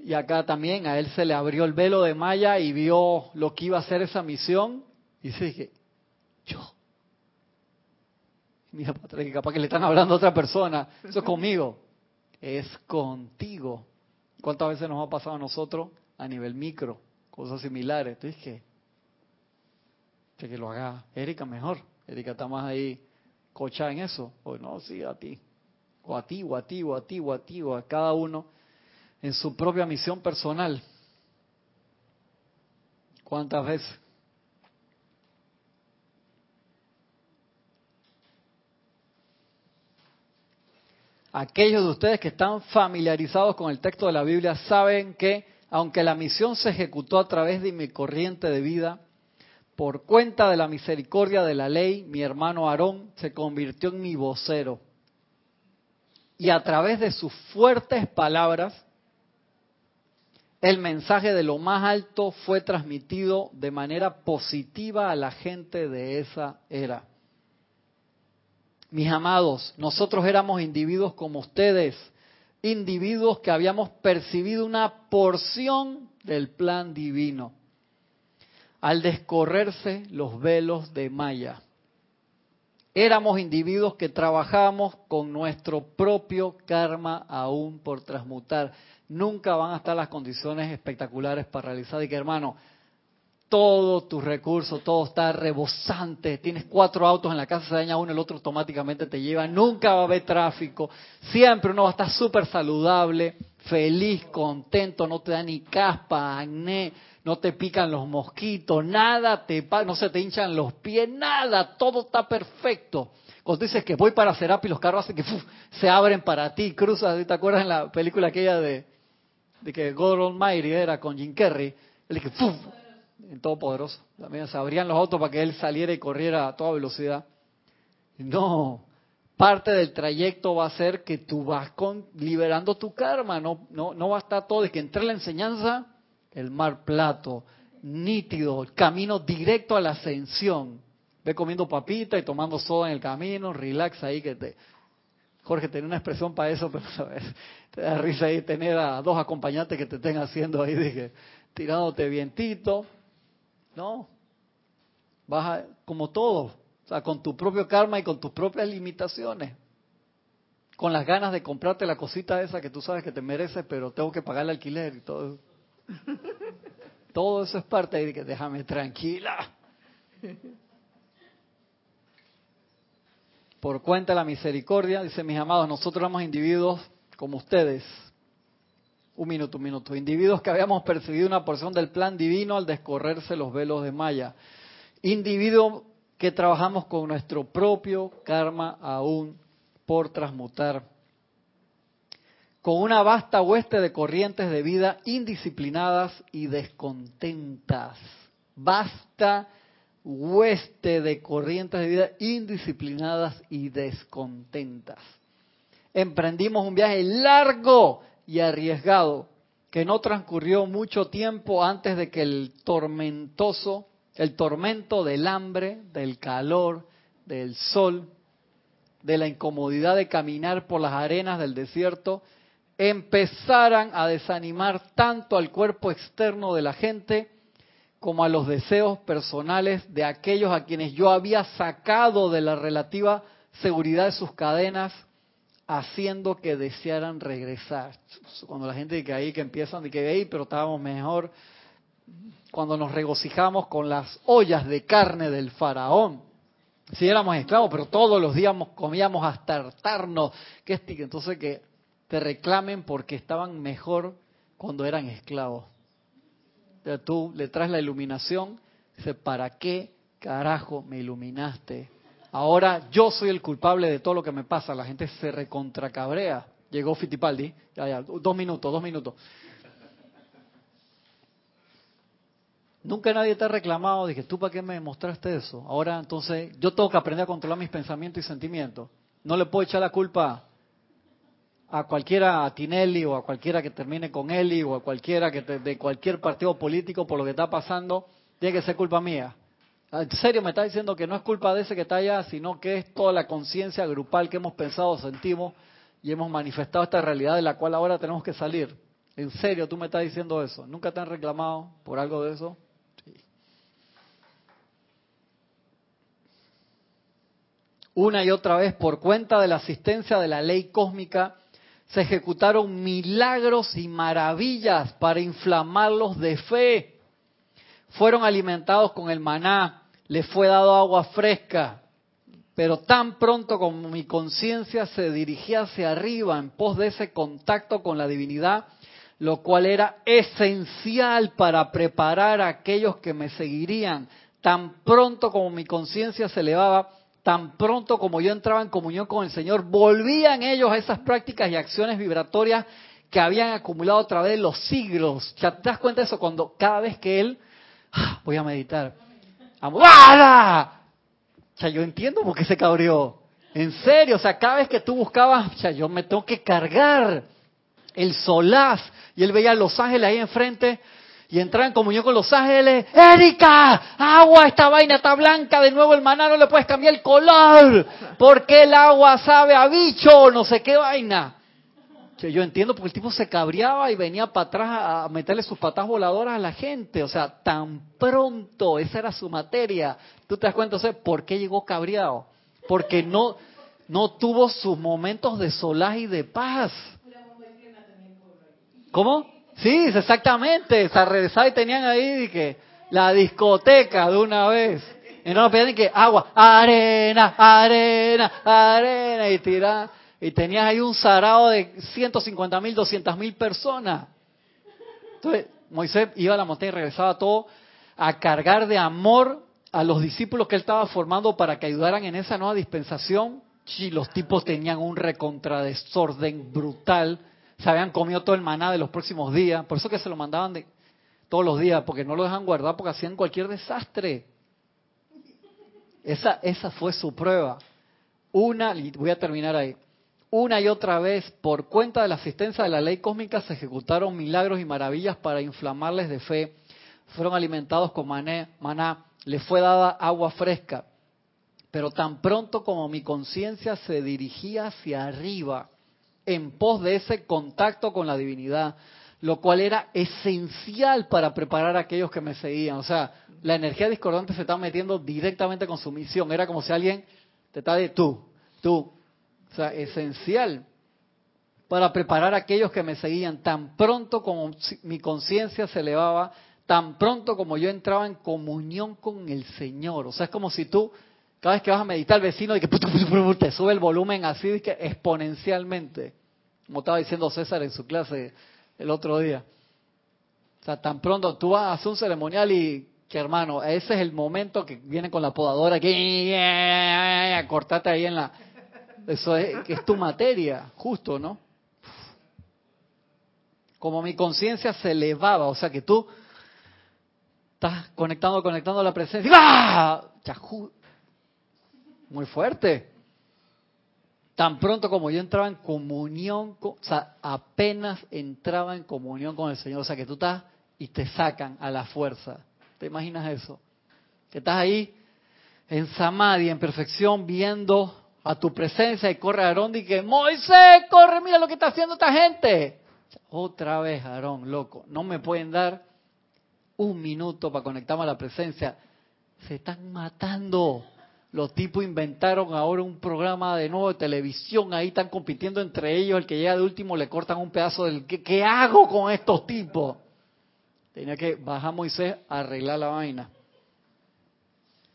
Y acá también a él se le abrió el velo de Maya y vio lo que iba a ser esa misión. Y se dije. Mira, para atrás, que capaz que le están hablando a otra persona. Eso es conmigo. Es contigo. ¿Cuántas veces nos ha pasado a nosotros a nivel micro? Cosas similares. Entonces, que, que, que lo haga Erika mejor. Erika está más ahí cocha en eso. O no, sí, a ti. O a ti, o a ti, o a ti, o a ti, o a cada uno en su propia misión personal. ¿Cuántas veces? Aquellos de ustedes que están familiarizados con el texto de la Biblia saben que, aunque la misión se ejecutó a través de mi corriente de vida, por cuenta de la misericordia de la ley, mi hermano Aarón se convirtió en mi vocero. Y a través de sus fuertes palabras, el mensaje de lo más alto fue transmitido de manera positiva a la gente de esa era. Mis amados, nosotros éramos individuos como ustedes, individuos que habíamos percibido una porción del plan divino al descorrerse los velos de Maya. Éramos individuos que trabajábamos con nuestro propio karma aún por transmutar. nunca van a estar las condiciones espectaculares para realizar. Y que hermano, todos tus recursos, todo está rebosante. Tienes cuatro autos en la casa, se daña uno, el otro automáticamente te lleva. Nunca va a haber tráfico. Siempre uno va a estar súper saludable, feliz, contento, no te da ni caspa, acné, no te pican los mosquitos, nada te no se te hinchan los pies, nada, todo está perfecto. Cuando dices que voy para Serapi, los carros hacen que se abren para ti, cruzas, ¿te acuerdas en la película aquella de, que God Almighty era con Jim Carrey? Él que en Todopoderoso, también se abrían los autos para que él saliera y corriera a toda velocidad. No, parte del trayecto va a ser que tú vas con, liberando tu karma, no, no, no va a estar todo, de que entre la enseñanza, el mar plato, nítido, el camino directo a la ascensión. Ve comiendo papita y tomando soda en el camino, relax ahí que te... Jorge, tenía una expresión para eso, pero ¿sabes? te da risa ahí tener a dos acompañantes que te estén haciendo ahí, dije, tirándote vientito. No, vas como todo, o sea, con tu propio karma y con tus propias limitaciones. Con las ganas de comprarte la cosita esa que tú sabes que te mereces, pero tengo que pagar el alquiler y todo. Todo eso es parte de que déjame tranquila. Por cuenta de la misericordia, dice mis amados, nosotros somos individuos como ustedes. Un minuto, un minuto. Individuos que habíamos percibido una porción del plan divino al descorrerse los velos de Maya. Individuos que trabajamos con nuestro propio karma aún por transmutar. Con una vasta hueste de corrientes de vida indisciplinadas y descontentas. Basta hueste de corrientes de vida indisciplinadas y descontentas. Emprendimos un viaje largo y arriesgado que no transcurrió mucho tiempo antes de que el tormentoso, el tormento del hambre, del calor, del sol, de la incomodidad de caminar por las arenas del desierto, empezaran a desanimar tanto al cuerpo externo de la gente como a los deseos personales de aquellos a quienes yo había sacado de la relativa seguridad de sus cadenas, haciendo que desearan regresar. Cuando la gente que ahí que empiezan de que ahí, pero estábamos mejor, cuando nos regocijamos con las ollas de carne del faraón. Si éramos esclavos, pero todos los días comíamos hasta hartarnos. Que entonces que te reclamen porque estaban mejor cuando eran esclavos tú le traes la iluminación, dice, ¿para qué carajo me iluminaste? Ahora yo soy el culpable de todo lo que me pasa. La gente se recontracabrea. Llegó Fittipaldi. Ya, ya, dos minutos, dos minutos. Nunca nadie te ha reclamado, dije, ¿tú para qué me mostraste eso? Ahora entonces yo tengo que aprender a controlar mis pensamientos y sentimientos. No le puedo echar la culpa a cualquiera, a Tinelli o a cualquiera que termine con Eli o a cualquiera que de cualquier partido político por lo que está pasando, tiene que ser culpa mía. ¿En serio me está diciendo que no es culpa de ese que está allá, sino que es toda la conciencia grupal que hemos pensado, sentimos y hemos manifestado esta realidad de la cual ahora tenemos que salir? ¿En serio tú me estás diciendo eso? ¿Nunca te han reclamado por algo de eso? Sí. Una y otra vez, por cuenta de la asistencia de la ley cósmica, se ejecutaron milagros y maravillas para inflamarlos de fe. Fueron alimentados con el maná, les fue dado agua fresca, pero tan pronto como mi conciencia se dirigía hacia arriba en pos de ese contacto con la divinidad, lo cual era esencial para preparar a aquellos que me seguirían, tan pronto como mi conciencia se elevaba, tan pronto como yo entraba en comunión con el Señor, volvían ellos a esas prácticas y acciones vibratorias que habían acumulado a través de los siglos. ¿Te das cuenta de eso? Cuando cada vez que él, ah, voy a meditar, ¡Hala! O yo entiendo por qué se cabreó. En serio, o sea, cada vez que tú buscabas, o yo me tengo que cargar el solaz. Y él veía a los ángeles ahí enfrente y entrar en comunión con los ángeles. Erika, agua, esta vaina está blanca, de nuevo el maná no le puedes cambiar el color, porque el agua sabe a bicho, no sé qué vaina. Yo entiendo porque el tipo se cabreaba y venía para atrás a meterle sus patas voladoras a la gente. O sea, tan pronto, esa era su materia. ¿Tú te das cuenta, o por qué llegó cabreado? Porque no, no tuvo sus momentos de solaz y de paz. ¿Cómo? Sí, exactamente. Se regresaba y tenían ahí que la discoteca de una vez. Y no pedían que agua, arena, arena, arena. Y tirar. Y tenías ahí un sarao de 150 mil, 200 mil personas. Entonces, Moisés iba a la montaña y regresaba todo a cargar de amor a los discípulos que él estaba formando para que ayudaran en esa nueva dispensación. Y los tipos tenían un recontradesorden brutal. Se habían comido todo el maná de los próximos días. Por eso que se lo mandaban de todos los días, porque no lo dejan guardar, porque hacían cualquier desastre. Esa, esa fue su prueba. Una, y voy a terminar ahí. Una y otra vez, por cuenta de la asistencia de la ley cósmica, se ejecutaron milagros y maravillas para inflamarles de fe. Fueron alimentados con maná, maná les fue dada agua fresca. Pero tan pronto como mi conciencia se dirigía hacia arriba, en pos de ese contacto con la divinidad, lo cual era esencial para preparar a aquellos que me seguían. O sea, la energía discordante se estaba metiendo directamente con su misión. Era como si alguien te estaba de tú, tú, o sea, esencial para preparar a aquellos que me seguían. Tan pronto como mi conciencia se elevaba, tan pronto como yo entraba en comunión con el Señor. O sea, es como si tú, cada vez que vas a meditar, el vecino, y que te sube el volumen así, que exponencialmente. Como estaba diciendo César en su clase el otro día. O sea, tan pronto tú vas a hacer un ceremonial y que hermano, ese es el momento que viene con la podadora, que cortate ahí en la, eso es, es tu materia, justo, ¿no? Como mi conciencia se elevaba, o sea que tú estás conectando, conectando la presencia. ¡Ah! Muy fuerte. Tan pronto como yo entraba en comunión, o sea, apenas entraba en comunión con el Señor, o sea que tú estás y te sacan a la fuerza. ¿Te imaginas eso? Que estás ahí en Samadhi, en perfección, viendo a tu presencia y corre Aarón y que Moisés, corre, mira lo que está haciendo esta gente. Otra vez Aarón, loco, no me pueden dar un minuto para conectarme a la presencia. Se están matando. Los tipos inventaron ahora un programa de nuevo de televisión, ahí están compitiendo entre ellos, el que llega de último le cortan un pedazo del... ¿Qué, hago con estos tipos? Tenía que bajar Moisés a arreglar la vaina.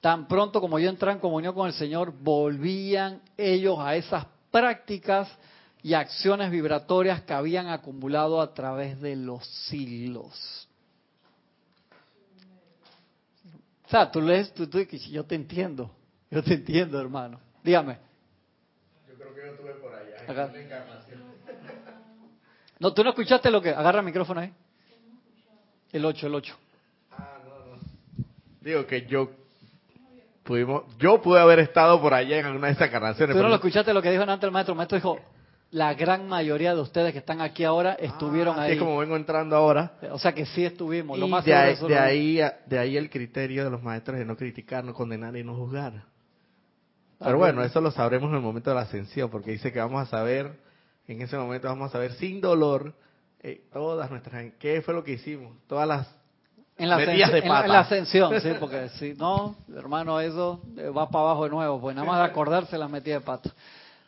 Tan pronto como yo entré en comunión con el Señor, volvían ellos a esas prácticas y acciones vibratorias que habían acumulado a través de los siglos. O sea, tú lees, tú, tú, yo te entiendo, yo te entiendo, hermano. Dígame. Yo creo que yo estuve por allá. No, tú no escuchaste lo que. Agarra el micrófono ahí. El 8, el 8. Ah, no, no. Digo que yo pudimos, yo pude haber estado por allá en alguna de esas encarnaciones. Tú no lo escuchaste lo que dijo antes el maestro. El maestro dijo, la gran mayoría de ustedes que están aquí ahora estuvieron ah, ahí. Es como vengo entrando ahora. O sea que sí estuvimos. lo más de, ahí, de, ahí, de ahí el criterio de los maestros de no criticar, no condenar y no juzgar. Pero bueno, eso lo sabremos en el momento de la ascensión, porque dice que vamos a saber, en ese momento vamos a saber sin dolor eh, todas nuestras, qué fue lo que hicimos, todas las en la, ascensión, sí, porque si no, hermano, eso va para abajo de nuevo, pues nada más de acordarse la metida de pata.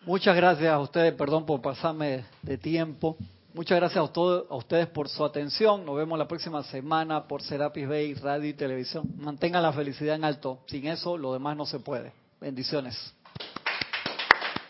Muchas gracias a ustedes, perdón por pasarme de tiempo. Muchas gracias a, todos, a ustedes por su atención. Nos vemos la próxima semana por Serapis Bay, Radio y Televisión. Mantengan la felicidad en alto. Sin eso, lo demás no se puede. Bendiciones.